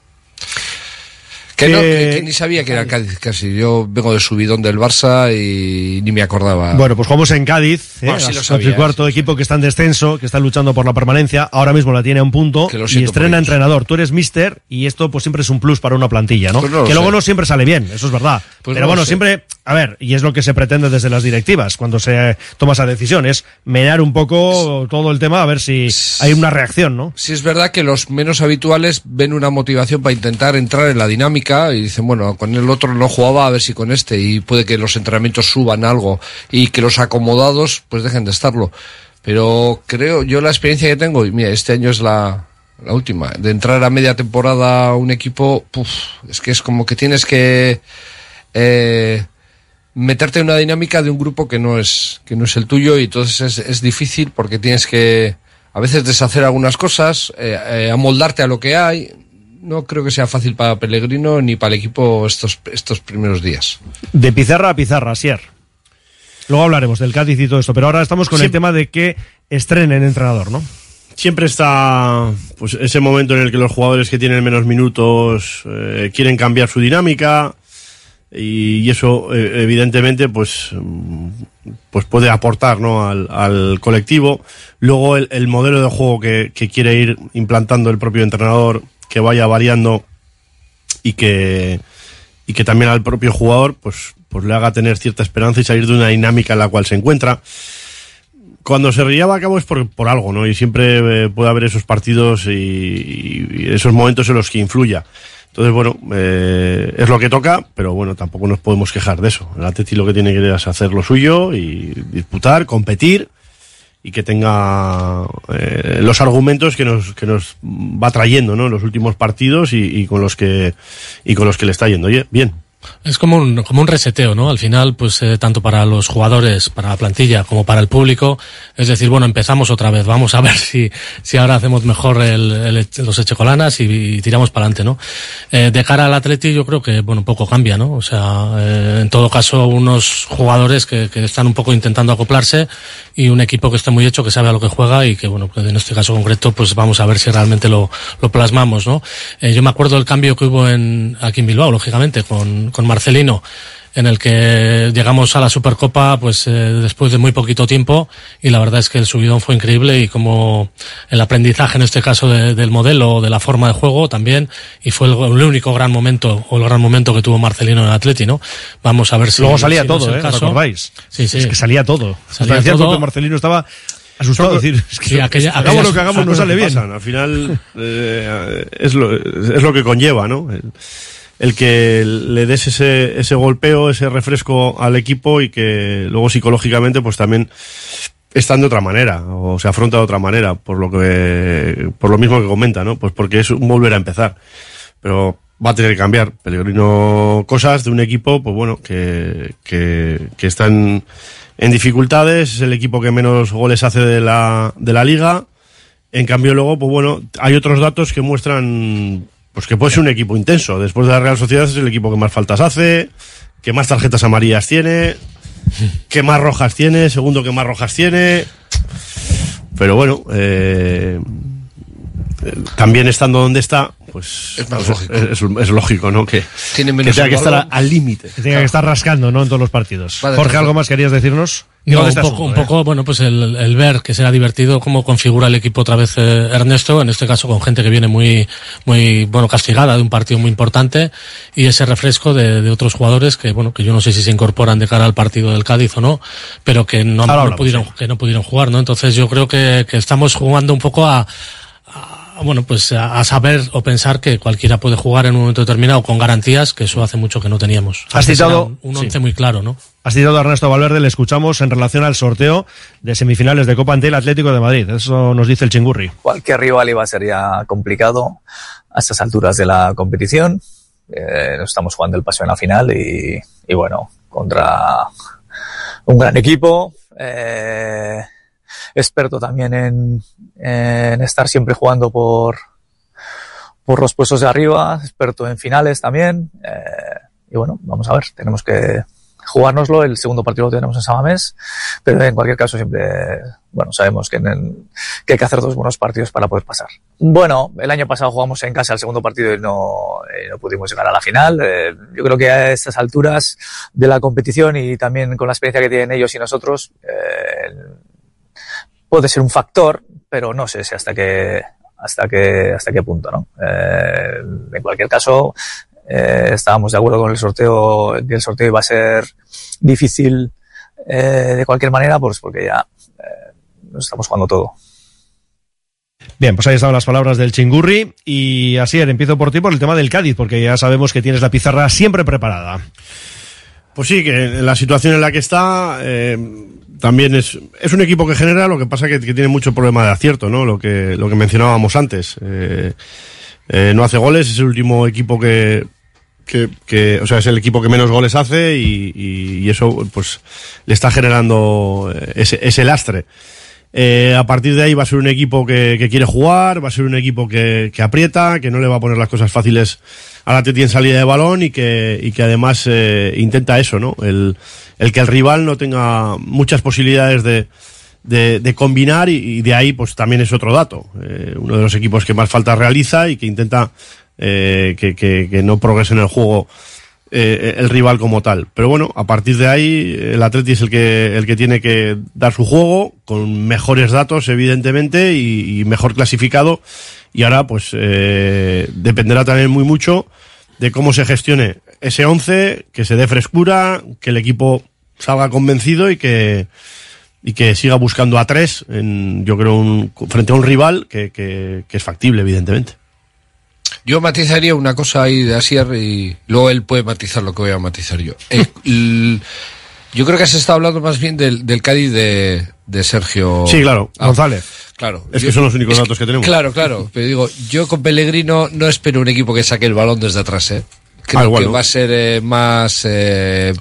Que, no, que, que ni sabía que era Cádiz casi. Yo vengo de subidón del Barça y ni me acordaba. Bueno, pues jugamos en Cádiz, ¿eh? Bueno, sí lo el cuarto equipo que está en descenso, que está luchando por la permanencia, ahora mismo la tiene a un punto y estrena entrenador. Tú eres mister y esto pues siempre es un plus para una plantilla, ¿no? Pues no que luego sé. no siempre sale bien, eso es verdad. Pues Pero no bueno, siempre, a ver, y es lo que se pretende desde las directivas cuando se toma esa decisión, es menear un poco todo el tema a ver si hay una reacción, ¿no? Sí es verdad que los menos habituales ven una motivación para intentar entrar en la dinámica y dicen, bueno, con el otro no jugaba, a ver si con este, y puede que los entrenamientos suban algo y que los acomodados pues dejen de estarlo. Pero creo, yo la experiencia que tengo, y mira, este año es la, la última, de entrar a media temporada a un equipo, es que es como que tienes que eh, meterte en una dinámica de un grupo que no es, que no es el tuyo y entonces es, es difícil porque tienes que a veces deshacer algunas cosas, eh, eh, amoldarte a lo que hay. No creo que sea fácil para Pellegrino ni para el equipo estos, estos primeros días. De pizarra a pizarra, Sier. Luego hablaremos del Cádiz y todo esto, pero ahora estamos con el tema de que estrenen entrenador, ¿no? Siempre está pues ese momento en el que los jugadores que tienen menos minutos eh, quieren cambiar su dinámica y, y eso eh, evidentemente pues mm, pues puede aportar ¿no? al, al colectivo. Luego el, el modelo de juego que, que quiere ir implantando el propio entrenador que vaya variando y que y que también al propio jugador pues pues le haga tener cierta esperanza y salir de una dinámica en la cual se encuentra cuando se lleva a cabo es por, por algo, ¿no? Y siempre eh, puede haber esos partidos y, y esos momentos en los que influya. Entonces, bueno, eh, es lo que toca, pero bueno, tampoco nos podemos quejar de eso. El Atleti lo que tiene que es hacer lo suyo y disputar, competir y que tenga eh, los argumentos que nos, que nos va trayendo, ¿no? En los últimos partidos y, y con los que y con los que le está yendo. Bien. Es como un, como un reseteo, ¿no? Al final, pues eh, tanto para los jugadores, para la plantilla, como para el público, es decir, bueno, empezamos otra vez, vamos a ver si, si ahora hacemos mejor el, el- los echecolanas y, y tiramos para adelante, ¿no? Eh, de cara al Atleti yo creo que, bueno, poco cambia, ¿no? O sea, eh, en todo caso, unos jugadores que, que están un poco intentando acoplarse y un equipo que esté muy hecho, que sabe a lo que juega y que, bueno, pues en este caso concreto, pues vamos a ver si realmente lo, lo plasmamos, ¿no? Eh, yo me acuerdo del cambio que hubo en, aquí en Bilbao, lógicamente, con, con Marcelino, en el que llegamos a la Supercopa, pues eh, después de muy poquito tiempo, y la verdad es que el subidón fue increíble y como el aprendizaje en este caso de- del modelo, de la forma de juego también, y fue el, el único gran momento, o el gran momento que tuvo Marcelino en el Atleti, ¿no? Vamos a ver si Luego salía si no es todo, ¿eh? caso. ¿Recordáis? Sí, sí. Es que salía todo. Salía el todo. Marcelino estaba asustado decir, es que Sí, aquella- hagamos aquellas- lo que hagamos no sale bien. pasan. Al final eh, es, lo, es lo que conlleva, ¿no? El, que le des ese, ese golpeo, ese refresco al equipo y que luego psicológicamente pues también están de otra manera o se afronta de otra manera por lo que por lo mismo que comenta, ¿no? Pues porque es un volver a empezar. Pero va a tener que cambiar Pellegrino cosas de un equipo, pues bueno, que, que, que está en, en dificultades, es el equipo que menos goles hace de la, de la liga. En cambio, luego, pues bueno, hay otros datos que muestran pues que puede ser un equipo intenso. Después de la Real Sociedad es el equipo que más faltas hace, que más tarjetas amarillas tiene, que más rojas tiene, segundo que más rojas tiene. Pero bueno, eh, también estando donde está, pues Es más pues, lógico. Es, es lógico, ¿no? Que, Tiene que tenga el que estar al límite. Que tenga que estar rascando, ¿no? En todos los partidos. Va de Jorge. ¿algo más querías decirnos? No, un poco, un ¿eh? poco, bueno, pues el, el ver que será divertido cómo configura el equipo otra vez eh, Ernesto, en este caso con gente que viene muy, muy, bueno, castigada de un partido muy importante y ese refresco de, de otros jugadores que, bueno, que yo no sé si se incorporan de cara al partido del Cádiz o no, pero que no, no pudieron, que no pudieron jugar, ¿no? Entonces yo creo que, que estamos jugando un poco a, a, bueno, pues a, a saber o pensar que cualquiera puede jugar en un momento determinado con garantías, que eso hace mucho que no teníamos. Has Antes citado- un, un sí. once muy claro, ¿no? Has citado a Ernesto Valverde, le escuchamos en relación al sorteo de semifinales de Copa ante el Atlético de Madrid. Eso nos dice el chingurri. Cualquier rival iba a ser ya complicado a estas alturas de la competición. Eh, nos estamos jugando el paso en la final y, y bueno, contra un gran equipo, eh, experto también en, estar siempre jugando por, por los puestos de arriba, experto en finales también. eh, y bueno, vamos a ver, tenemos que jugárnoslo. El segundo partido lo tenemos en Samamés, pero en cualquier caso siempre, bueno, sabemos que, en el- que hay que hacer dos buenos partidos para poder pasar. Bueno, el año pasado jugamos en casa el segundo partido y no, no pudimos llegar a la final. Eh, yo creo que a estas alturas de la competición y también con la experiencia que tienen ellos y nosotros, eh, puede ser un factor, pero no sé si hasta qué, hasta qué, hasta qué punto, ¿no? Eh, en cualquier caso, eh, estábamos de acuerdo con el sorteo, que el sorteo iba a ser difícil eh, de cualquier manera, pues porque ya eh, nos estamos jugando todo. Bien, pues ahí estaban las palabras del chingurri. Y así, empiezo por ti por el tema del Cádiz, porque ya sabemos que tienes la pizarra siempre preparada. Pues sí, que en la situación en la que está eh, también es, es un equipo que genera, lo que pasa que, que tiene mucho problema de acierto, ¿no? Lo que, lo que mencionábamos antes. Eh, eh, no hace goles, es el último equipo que, que, que- o sea, es el equipo que menos goles hace y, eso pues le está generando eh, ese, ese lastre. Eh, a partir de ahí va a ser un equipo que, que quiere jugar, va a ser un equipo que, que aprieta, que no le va a poner las cosas fáciles a la Teti en salida de balón y que, y que además eh, intenta eso, ¿no? El, el que el rival no tenga muchas posibilidades de, de, combinar y, de ahí pues también es otro dato. Eh, uno de los equipos que más falta realiza y que intenta eh, que, que, no progrese en el juego eh, el rival como tal. Pero bueno, a partir de ahí el Atleti es el que, el que tiene que dar su juego con mejores datos evidentemente y mejor clasificado y ahora pues eh, dependerá también muy mucho de cómo se gestione ese 11, que se dé frescura, que el equipo salga convencido y que y que siga buscando a tres en, yo creo un, frente a un rival que, que, que es factible evidentemente. Yo matizaría una cosa ahí de Asier y luego él puede matizar lo que voy a matizar yo. Eh, yo creo que has estado hablando más bien del, del Cádiz de, de Sergio. Sí, claro, Ah, González. Claro. Es Yo- que son los únicos datos que tenemos. Claro, claro. Pero digo, yo con Pellegrino no espero un equipo que saque el balón desde atrás, ¿eh? Creo Ah, igual, que ¿no? va a ser eh, más eh,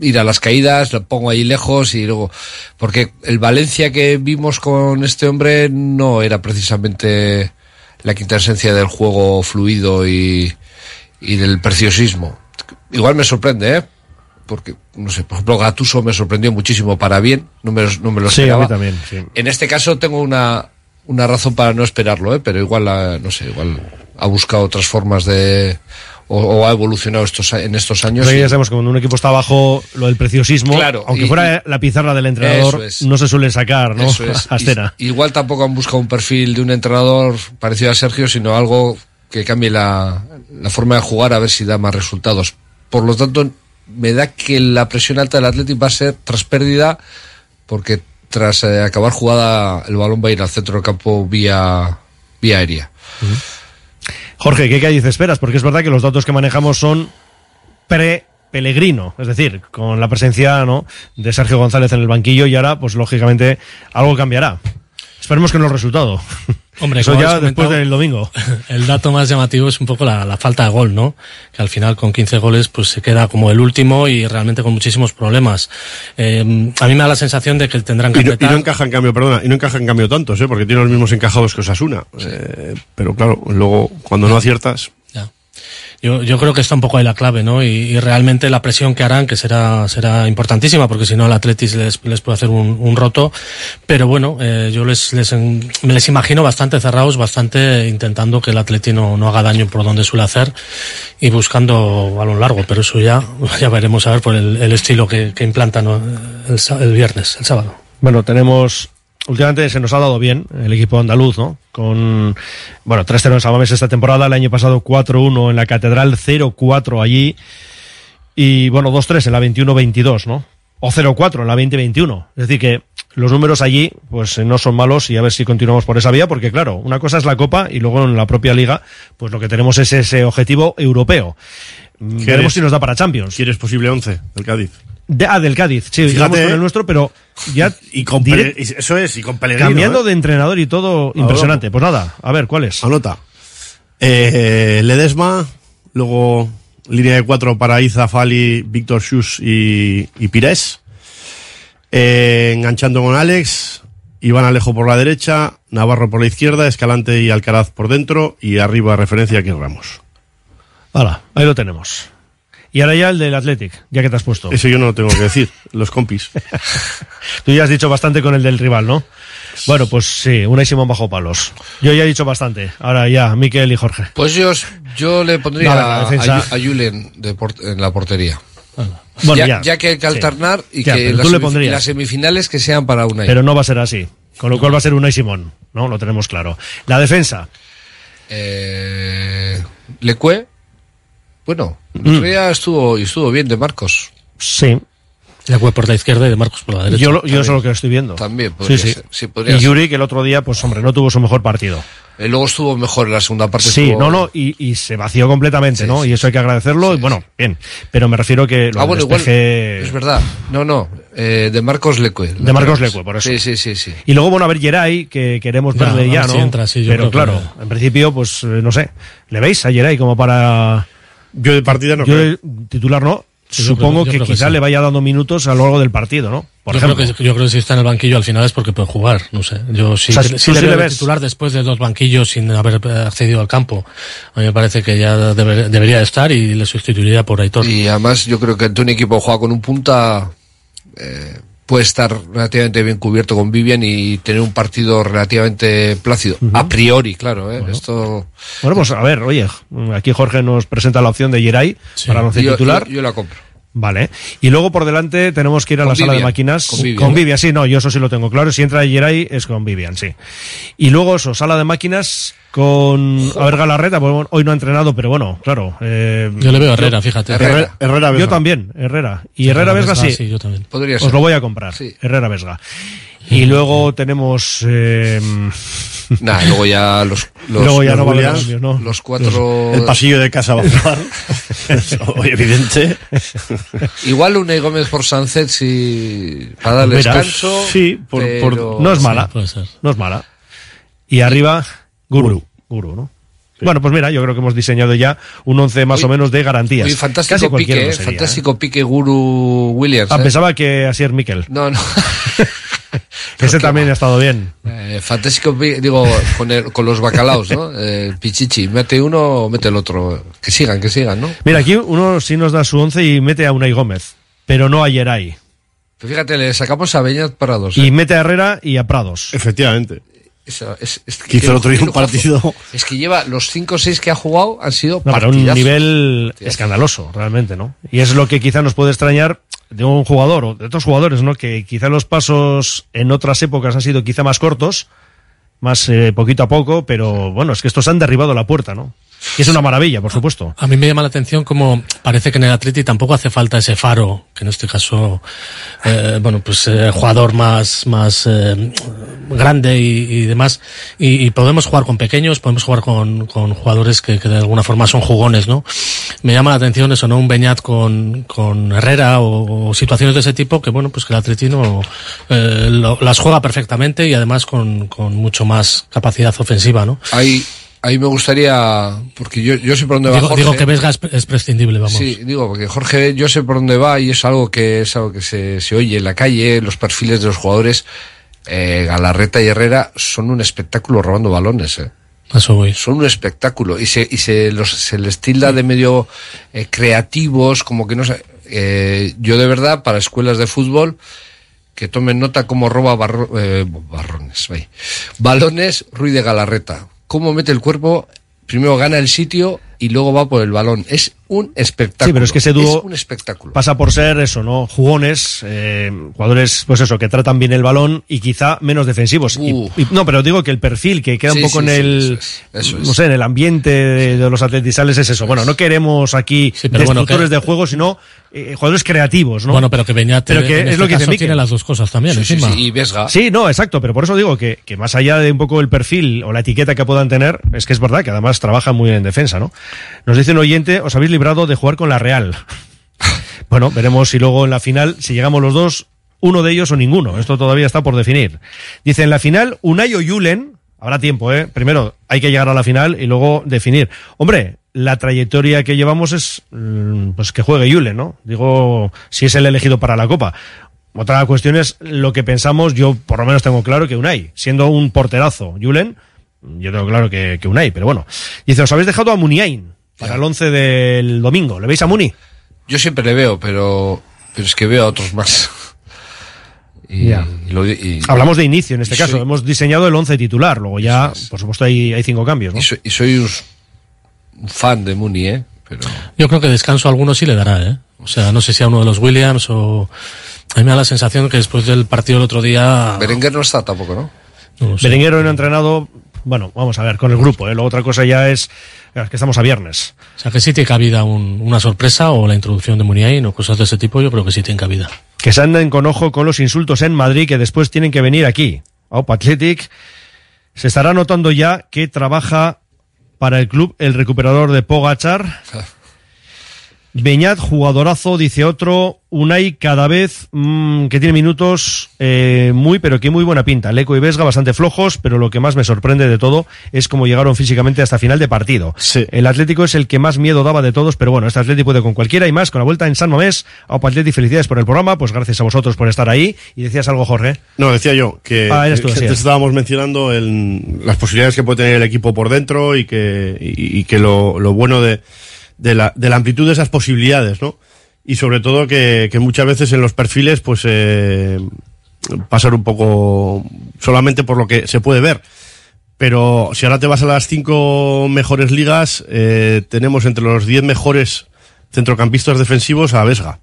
ir a las caídas, lo pongo ahí lejos y luego. Porque el Valencia que vimos con este hombre no era precisamente la quinta esencia del juego fluido y, y del preciosismo. Igual me sorprende, ¿eh? Porque, no sé, por ejemplo, Gatuso me sorprendió muchísimo para bien, no me, no me lo Sí, a esperaba. mí también. sí. En este caso tengo una, una razón para no esperarlo, ¿eh? pero igual, ha- no sé, igual ha buscado otras formas de... o, o ha evolucionado estos, en estos años. Pero y- ya sabemos que cuando un equipo está bajo lo del preciosismo, Claro, aunque y- fuera la pizarra del entrenador, es. no se suele sacar, ¿no? Eso es. A escena. I- Igual tampoco han buscado un perfil de un entrenador parecido a Sergio, sino algo que cambie la, la forma de jugar a ver si da más resultados. Por lo tanto, me da que la presión alta del Athletic va a ser tras pérdida, porque tras eh, acabar jugada, el balón va a ir al centro del campo vía, vía aérea. Jorge, ¿qué Cádiz esperas? Porque es verdad que los datos que manejamos son pre-Pelegrino, es decir, con la presencia ¿no? de Sergio González en el banquillo y ahora, pues lógicamente, algo cambiará. Esperemos que no el resultado. Hombre, Eso ya después del domingo. El dato más llamativo es un poco la, la falta de gol, ¿no? Que al final con 15 goles pues se queda como el último y realmente con muchísimos problemas. Eh, a mí me da la sensación de que tendrán que Y no, y no encaja en cambio, perdona, y no encaja en cambio tantos, ¿eh? porque tiene los mismos encajados que Osasuna. Eh, pero claro, luego cuando no aciertas, Yo, yo creo que está un poco ahí la clave, ¿no? Y, y realmente la presión que harán, que será, será importantísima, porque si no el Atletis les, les puede hacer un, un roto. Pero bueno, eh, yo les, les, me les imagino bastante cerrados, bastante intentando que el Atleti no, no haga daño por donde suele hacer y buscando balón largo. Pero eso ya, ya veremos a ver por el, estilo que, que implantan el, el viernes, el sábado. Bueno, tenemos. Últimamente se nos ha dado bien el equipo andaluz, ¿no? Con, bueno, 3-0 en Samamés esta temporada, el año pasado 4-1 en la Catedral, 0-4 allí, y bueno, 2-3 en la 21-22, ¿no? O 0-4 en la 20-21. Es decir que los números allí, pues eh, no son malos y a ver si continuamos por esa vía, porque claro, una cosa es la Copa y luego en la propia Liga, pues lo que tenemos es ese objetivo europeo. Veremos ¿Quieres- si nos da para Champions. ¿Quieres posible 11 del Cádiz? De- ah, del Cádiz, sí, Fíjate, con el nuestro, pero ya. Y con direct- eso es, y con Pellegrino. Cambiando ¿eh? de entrenador y todo, impresionante. Pues nada, a ver, ¿cuál es? Anota. Eh, Ledesma, luego línea de cuatro para Iza, Fali, Víctor Schus y, y Pires. Eh, enganchando con Alex, Iván Alejo por la derecha, Navarro por la izquierda, Escalante y Alcaraz por dentro y arriba referencia aquí Ramos. Hala, ahí lo tenemos. Y ahora ya el del Athletic, ya que te has puesto. Eso yo no lo tengo que decir, los compis. Tú ya has dicho bastante con el del rival, ¿no? Bueno, pues sí, una y Simón bajo palos. Yo ya he dicho bastante. Ahora ya, Miquel y Jorge. Pues yo, yo le pondría No, a, defensa- a Julen de por- en la portería. Bueno, ya, ya. ya que hay que Sí. alternar y Ya, que pero las, tú le semif- pondrías. y las semifinales que sean para una. Pero no va a ser así. Con lo cual va a ser una y Simón, ¿no? Lo tenemos claro. La defensa. Eh, Lecue, bueno, Mm. el otro día estuvo, y estuvo bien de Marcos. Sí. De Cue por la izquierda y de Marcos por la derecha. Yo, lo- yo eso es lo que estoy viendo. También podría sí, sí. ser, sí, podría y ser. Yuri, que el otro día, pues hombre, no tuvo su mejor partido. Eh, luego estuvo mejor en la segunda parte. Sí, estuvo- no, no, y, y se vació completamente, ¿no? y eso hay que agradecerlo, y bueno, bien. Pero me refiero que lo Ah, bueno, igual. despeje- Es verdad. No, no. eh, de Marcos Lecue. De Marcos Lecue, por eso. Sí, sí, sí, sí. Y luego, bueno, a ver, Geray, que queremos verle ya, ¿no? si entra, sí, yo Pero creo que- claro, en principio, pues, eh, no sé. ¿Le veis a Geray como para...? Yo de partida no Yo creo. de titular no. Yo Supongo creo- que creo que quizá sí. le vaya dando minutos a lo largo del partido, ¿no? Por yo, ejemplo. creo que, yo creo que si está en el banquillo al final es porque puede jugar, no sé. Yo sí, O sea, sí le veo ves. titular después de dos banquillos sin haber eh, accedido al campo. A mí me parece que ya deber- debería estar y le sustituiría por Aitor. Y además yo creo que ante un equipo juega con un punta eh, puede estar relativamente bien cubierto con Vivian y tener un partido relativamente plácido. A priori, claro. ¿eh? Esto Bueno, pues a ver, oye, aquí Jorge nos presenta la opción de Geray para yo, titular. yo- yo la compro. Vale. Y luego por delante tenemos que ir a la sala de máquinas. con Vivian. sí, no, yo eso sí lo tengo claro. Si entra Geray es con Vivian, sí. Y luego eso, sala de máquinas con... A ver, Galarreta, pues, bueno, hoy no ha entrenado, pero bueno, claro. eh, Yo le veo a Herrera, fíjate. Herrera, Herrera yo Vesga. también, Herrera. Y Sí, Herrera Herrera Vesga Vesga, sí. sí, yo también. Podría Os ser. lo voy a comprar. Sí. Herrera Vesga. Y luego tenemos... eh, Nah, luego ya los, los, luego ya los no va a haber Williams, cambios, ¿no? los cuatro. El pasillo de casa va a jugar. Eso, evidente. Igual Unai Gómez por Sánchez si para darle Mira, descanso. sí, por- por- pero- No es mala. No es mala. Y arriba, Guru. Guru, ¿no? Bueno, pues mira, yo creo que hemos diseñado ya un once más Oye, o menos de garantías. Oye, fantástico Casi pique, eh, sería, fantástico pique Guru Williams. ¿eh? Ah, eh. pensaba que así es Miquel. No, no. Ese también ha estado bien. Eh, fantástico, digo, con, el- con los bacalaos, ¿no? Eh, Pichichi, mete uno, mete el otro. Que sigan, que sigan, ¿no? Mira, aquí uno sí nos da su once y mete a Unai Gómez, pero no a. Pero fíjate, le sacamos a Beñat para dos. Y ¿eh? mete a Herrera y a Prados. Efectivamente. Eso, es, es Que hizo el otro día un partido. Es que lleva los 5 o 6 que ha jugado han sido No, para un nivel Partidazos. escandaloso, realmente, ¿no? Y es lo que quizá nos puede extrañar de un jugador o de otros jugadores, ¿no? Que quizá los pasos en otras épocas han sido quizá más cortos, más eh, poquito a poco, pero bueno, es que estos han derribado la puerta, ¿no? Que es una maravilla, por supuesto. A mí me llama la atención como parece que en el Atleti tampoco hace falta ese faro, que en este caso, eh, bueno, pues eh, jugador más, más eh, grande y, y demás. Y, y podemos jugar con pequeños, podemos jugar con, con jugadores que, que de alguna forma son jugones, ¿no? Me llama la atención eso, ¿no? Un Beñat con, con Herrera o, o situaciones de ese tipo que, bueno, pues que el Atleti no, eh, lo- las juega perfectamente y además con, con mucho más capacidad ofensiva, ¿no? Ahí, ahí me gustaría, porque yo, yo sé por dónde va Digo, Jorge. digo que Vesga es, es prescindible, vamos. Sí, digo, porque Jorge, yo sé por dónde va y es algo que es algo que se, se oye en la calle, los perfiles de los jugadores. Eh, Galarreta y Herrera son un espectáculo robando balones, eh. Eso voy. Son un espectáculo y se, y se, los, se les tilda de medio eh, creativos, como que no sé. Eh, yo de verdad, para escuelas de fútbol, que tomen nota cómo roba barro- eh, barrones, balones Ruiz de Galarreta. Cómo mete el cuerpo, primero gana el sitio y luego va por el balón. Es un espectáculo. Sí, pero es que ese dúo un espectáculo. pasa por ser eso, ¿no? Jugones, eh, jugadores, pues eso, que tratan bien el balón y quizá menos defensivos. Y- y- no, pero digo que el perfil que queda Sí, un poco sí, en sí, el, eso es. no sé, en el ambiente de, de los atletizales es eso. Bueno, no queremos aquí bueno, destructores que- de juego, sino eh, jugadores creativos, ¿no? Bueno, pero que Beñat Pero que en es este lo que caso tiene las dos cosas también encima. y Vesga. Sí, no, exacto, pero por eso digo que, que más allá de un poco el perfil o la etiqueta que puedan tener, es que es verdad que además trabajan muy bien en defensa, ¿no? Nos dice un oyente, os habéis librado de jugar con la Real. bueno, veremos si luego en la final, si llegamos los dos, uno de ellos o ninguno. Esto todavía está por definir. Dice, en la final, Unai o Julen, habrá tiempo, ¿eh? Primero hay que llegar a la final y luego definir. Hombre, la trayectoria que llevamos es, mm, pues que juegue Julen, ¿no? Digo, si es el elegido para la Copa. Otra cuestión es lo que pensamos, yo por lo menos tengo claro que Unai, siendo un porterazo, Julen, yo tengo claro que, que Unai, pero bueno. Dice, os habéis dejado a Muniain para el 11 del domingo. ¿Le veis a Muni? Yo siempre le veo, pero, pero es que veo a otros más. Y, Ya. y lo- y- Hablamos de inicio en este caso. soy- Hemos diseñado el 11 titular. Luego ya, por supuesto, hay, hay cinco cambios, ¿no? y soy, y soy un, un fan de Muni, ¿eh? Pero Yo creo que descanso a alguno sí le dará, ¿eh? O sea, no sé si a uno de los Williams o... A mí me da la sensación que después del partido del otro día... Berenguer no está tampoco, ¿no? No. Berenguer hoy no ha entrenado, bueno, vamos a ver, con el grupo. ¿eh? Luego otra cosa ya es, es que estamos a viernes. O sea, que sí tiene cabida un- una sorpresa o la introducción de Muniain o cosas de ese tipo, yo creo que sí tiene cabida. Que se anden con ojo con los insultos en Madrid que después tienen que venir aquí. Opa Athletic. Se estará notando ya que trabaja para el club el recuperador de Pogachar. Beñat, jugadorazo, dice otro. Unai cada vez mm, que tiene minutos eh, muy, pero que muy buena pinta. Leco y Vesga bastante flojos, pero lo que más me sorprende de todo es cómo llegaron físicamente hasta final de partido. El Atlético es el que más miedo daba de todos, pero bueno, este Atlético puede con cualquiera y más. Con la vuelta en San Mamés, Aupa Atleti, felicidades por el programa, pues gracias a vosotros por estar ahí. Y decías algo, Jorge. No, decía yo que, Ah, eres tú, que decías. antes estábamos mencionando el- las posibilidades que puede tener el equipo por dentro y que, y, y que lo, lo bueno de, de, la, de la amplitud de esas posibilidades, ¿no? Y sobre todo que, muchas veces en los perfiles, pues, eh, pasar un poco solamente por lo que se puede ver. Pero si ahora te vas a las cinco mejores ligas, eh, tenemos entre los diez mejores centrocampistas defensivos a Vesga.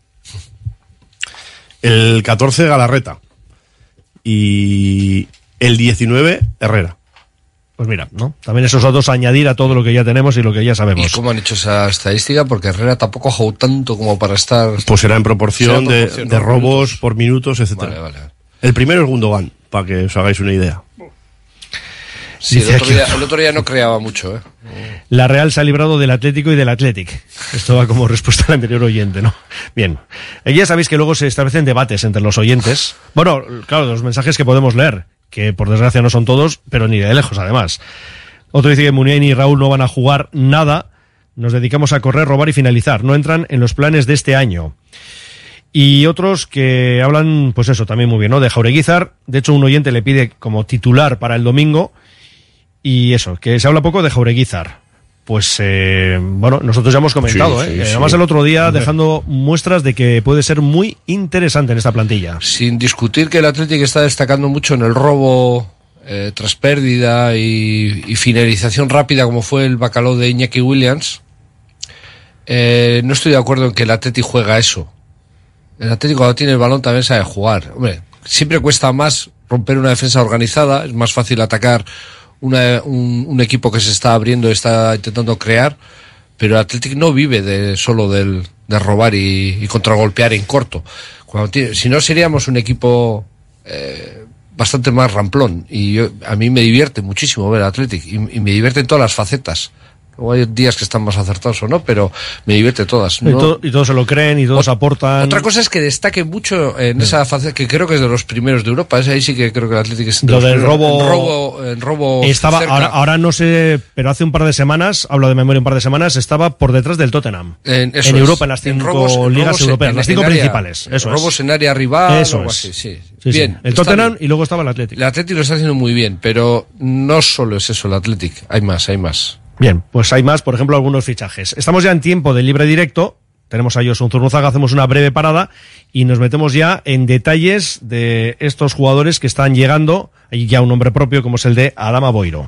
El 14 Galarreta. Y el 19 Herrera. Pues mira, ¿no? También esos datos a añadir a todo lo que ya tenemos y lo que ya ¿Y sabemos. cómo han hecho esa estadística? Porque Herrera tampoco ha jugado tanto como para estar... Pues será en proporción, Será de, proporción, de ¿no? robos por minutos, etcétera. Vale, vale. El primero es Gundogan, para que os hagáis una idea. Sí, el Dice otro, aquí- día, el otro día no creaba mucho, ¿eh? La Real se ha librado del Atlético y del Athletic. Esto va como respuesta al anterior oyente, ¿no? Bien. Eh, Ya sabéis que luego se establecen debates entre los oyentes. Bueno, claro, los mensajes que podemos leer, que por desgracia no son todos, pero ni de lejos además. Otro dice que Muniain y Raúl no van a jugar nada. Nos dedicamos a correr, robar y finalizar. No entran en los planes de este año. Y otros que hablan, pues eso, también muy bien, ¿no? De Jaureguizar. De hecho, un oyente le pide como titular para el domingo. Y eso, que se habla poco de Jaureguizar. Pues, eh, bueno, nosotros ya hemos comentado, Sí, ¿eh? sí, sí. Además, el otro día dejando muestras de que puede ser muy interesante en esta plantilla. Sin discutir que el Atlético está destacando mucho en el robo eh, tras pérdida y, y finalización rápida, como fue el bacalao de Iñaki Williams, eh, no estoy de acuerdo en que el Atlético juega eso. El Atlético cuando tiene el balón también sabe jugar. Hombre, siempre cuesta más romper una defensa organizada, es más fácil atacar una- un, un equipo que se está abriendo, está intentando crear, pero el Athletic no vive de solo del, de robar y, contragolpear en corto. Si no seríamos un equipo eh, bastante más ramplón y yo- a mí me divierte muchísimo ver al Athletic y me divierte en todas las facetas. Luego hay días que están más acertados o no, pero me divierte todas. Y, No- to- y todos se lo creen y todos aportan. otra cosa es que destaque mucho en esa faceta, que creo que es de los primeros de Europa, ese ahí sí que creo que el Athletic es de Lo los del primeros. robo- En robo, robo Estaba, ahora, ahora no sé, pero hace un par de semanas, hablo de memoria un par de semanas, estaba por detrás del Tottenham. En, es. Europa, en las cinco en ligas robos europeas, en- las cinco área- principales. Eso robos es. en área rival Eso o algo es. así, sí. Sí, sí. bien. El Tottenham bien. y luego estaba el Atlético. El Athletic lo está haciendo muy bien, pero no solo es eso el Athletic, hay más, hay más. Bien, pues hay más, por ejemplo, algunos fichajes. Estamos ya en tiempo de libre directo. Tenemos a Josun Zurruzaga, hacemos una breve parada y nos metemos ya en detalles de estos jugadores que están llegando. Hay ya un nombre propio como es el de Adama Boiro.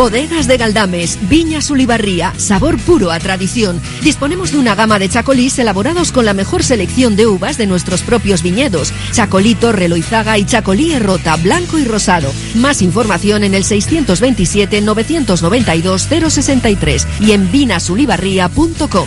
Bodegas de Galdames, Viñas Ulibarría, sabor puro a tradición. Disponemos de una gama de chacolís elaborados con la mejor selección de uvas de nuestros propios viñedos. Chacolí Torre Loizaga y Chacolí Errota, blanco y rosado. Más información en el 627-992-063 y en vinasulibarría.com.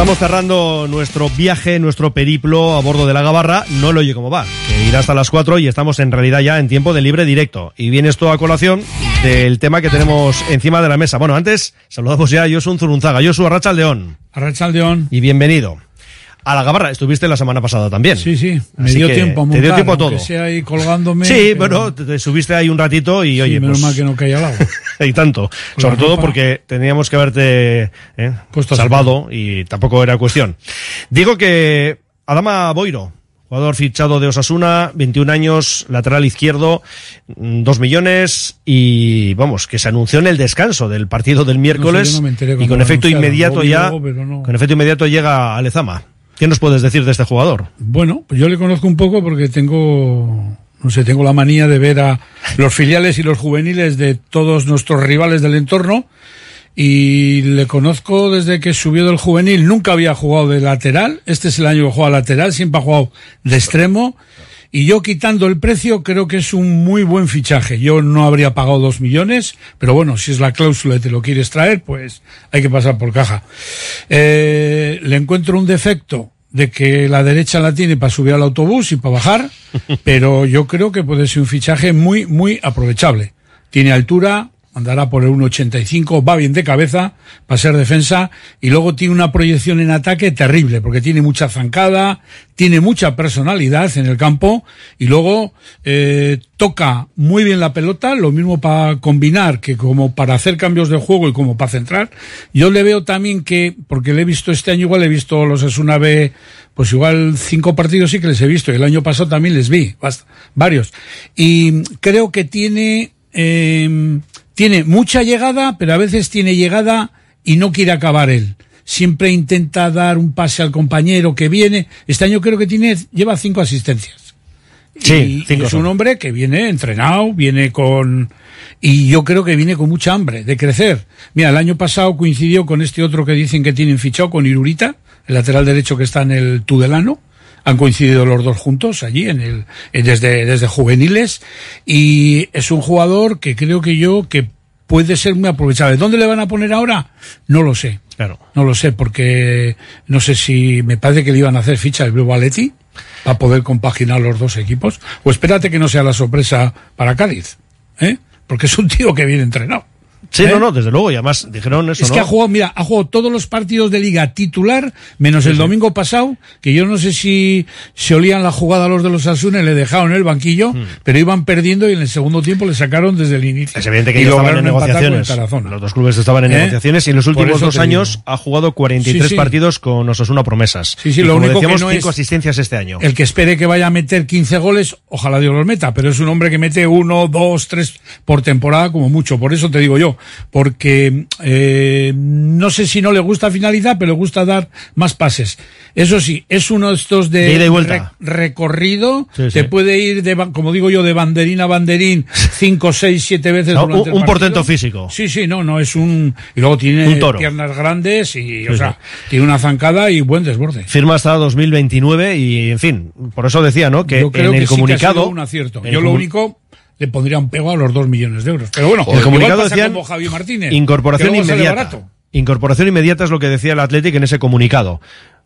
Estamos cerrando nuestro viaje, nuestro periplo a bordo de la Gabarra. No lo oye cómo va, que irá hasta las 4 y estamos en realidad ya en tiempo de libre directo. Y viene esto a colación del tema que tenemos encima de la mesa. Bueno, antes saludamos ya a Josu Zurunzaga. Josu Arracha León. Arracha León. Y bienvenido. A la Gabarra, estuviste la semana pasada también. Sí, sí, me Así dio tiempo a Te montar, dio tiempo a todo. sea ahí colgándome. Sí, pero- bueno, te, te subiste ahí un ratito y oye, menos pues, mal que no caía al agua. y tanto. Sobre todo porque teníamos que haberte eh, salvado y tampoco era cuestión. Digo que Adama Boiro, jugador fichado de Osasuna, 21 años, lateral izquierdo, 2 millones y vamos, que se anunció en el descanso del partido del miércoles no me enteré y con efecto inmediato ya, luego, no. con efecto inmediato llega a Lezama. ¿Qué nos puedes decir de este jugador? Bueno, pues yo le conozco un poco porque tengo, no sé, tengo la manía de ver a los filiales y los juveniles de todos nuestros rivales del entorno y le conozco desde que subió del juvenil. Nunca había jugado de lateral. Este es el año que juega lateral. Siempre ha jugado de extremo. Y yo quitando el precio creo que es un muy buen fichaje. Yo no habría pagado dos millones, pero bueno, si es la cláusula y te lo quieres traer, pues hay que pasar por caja. Eh, le encuentro un defecto de que la derecha la tiene para subir al autobús y para bajar, pero yo creo que puede ser un fichaje muy, muy aprovechable. Tiene altura, andará por el 1,85, va bien de cabeza para ser defensa y luego tiene una proyección en ataque terrible porque tiene mucha zancada, tiene mucha personalidad en el campo y luego eh, toca muy bien la pelota, lo mismo para combinar que como para hacer cambios de juego y como para centrar. Yo le veo también que, porque le he visto este año igual, he visto los Asuna B, pues igual cinco partidos sí que les he visto y el año pasado también les vi, bast- varios. Y creo que tiene, eh, tiene mucha llegada, pero a veces tiene llegada y no quiere acabar él. siempre intenta dar un pase al compañero que viene. Este año creo que tiene, lleva cinco asistencias. Sí, Y- cinco y es un hombre que viene entrenado, viene con, y yo creo que viene con mucha hambre de crecer. Mira, el año pasado coincidió con este otro que dicen que tienen fichado, con Irurita, el lateral derecho que está en el Tudelano. Han coincidido los dos juntos allí en el, eh, desde, desde juveniles. Y es un jugador que creo que yo que puede ser muy aprovechable. ¿Dónde le van a poner ahora? No lo sé. Claro. No lo sé, porque no sé si me parece que le iban a hacer ficha el Blue Atleti para poder compaginar los dos equipos. O espérate que no sea la sorpresa para Cádiz, ¿eh? Porque es un tío que viene entrenado. Sí, ¿eh? no, no, desde luego, y además dijeron eso, Es ¿no? que ha jugado, mira, ha jugado todos los partidos de liga titular, menos el domingo pasado, que yo no sé si se olían la jugada los de los Asuna y le dejaron en el banquillo, pero iban perdiendo y en el segundo tiempo le sacaron desde el inicio. Hmm. Es evidente que Y ellos estaban en negociaciones. Los dos clubes estaban en ¿Eh? negociaciones y en los últimos dos años digo. ha jugado 43 Sí, partidos con Osasuna promesas. Sí, sí, Y lo único que decíamos, no cinco es- asistencias este año. El que espere que vaya a meter 15 goles, ojalá Dios los meta, pero es un hombre que mete uno, dos, tres por temporada como mucho. Por eso te digo yo, porque eh, no sé si no le gusta finalizar, pero le gusta dar más pases. Eso sí, es uno de estos de, De re- recorrido, Sí, te sí. puede ir, de, como digo yo, de banderín a banderín, cinco, seis, siete veces No, durante un- el un partido. portento físico. Sí, sí, no, no, es un... Y luego tiene Un toro. piernas grandes y, o sea, tiene una zancada y buen desborde. Firma hasta 2029 y, en fin, por eso decía, ¿no? Que Yo creo en el que que ha comunicado... sido un acierto. Yo lo único le pondría un pego a los dos millones de euros. Pero bueno, En el comunicado pasa decían como Javi Martínez. incorporación inmediata. Incorporación inmediata es lo que decía el Athletic en ese comunicado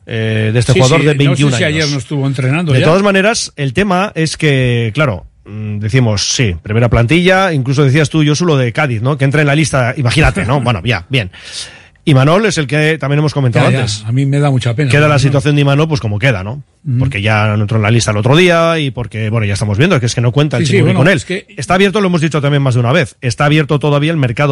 eh, de este Sí, jugador sí, de 21 no sé si años. ayer no estuvo entrenando De ya. todas maneras, el tema es que, claro, mm, decimos, sí, primera plantilla, incluso decías tú, yo lo de Cádiz, ¿no? Que entra en la lista, imagínate, ¿no? Bueno, ya, bien. Y Manol es el que también hemos comentado Ya, ya, antes. a mí me da mucha pena. Queda la No, situación de Imanol, pues como queda, ¿no? Porque ya no entró en la lista el otro día y porque, bueno, ya estamos viendo que es que no cuenta el Sí, sí, Chingurri bueno, con él. es que- Está abierto, lo hemos dicho también más de una vez, está abierto todavía el mercado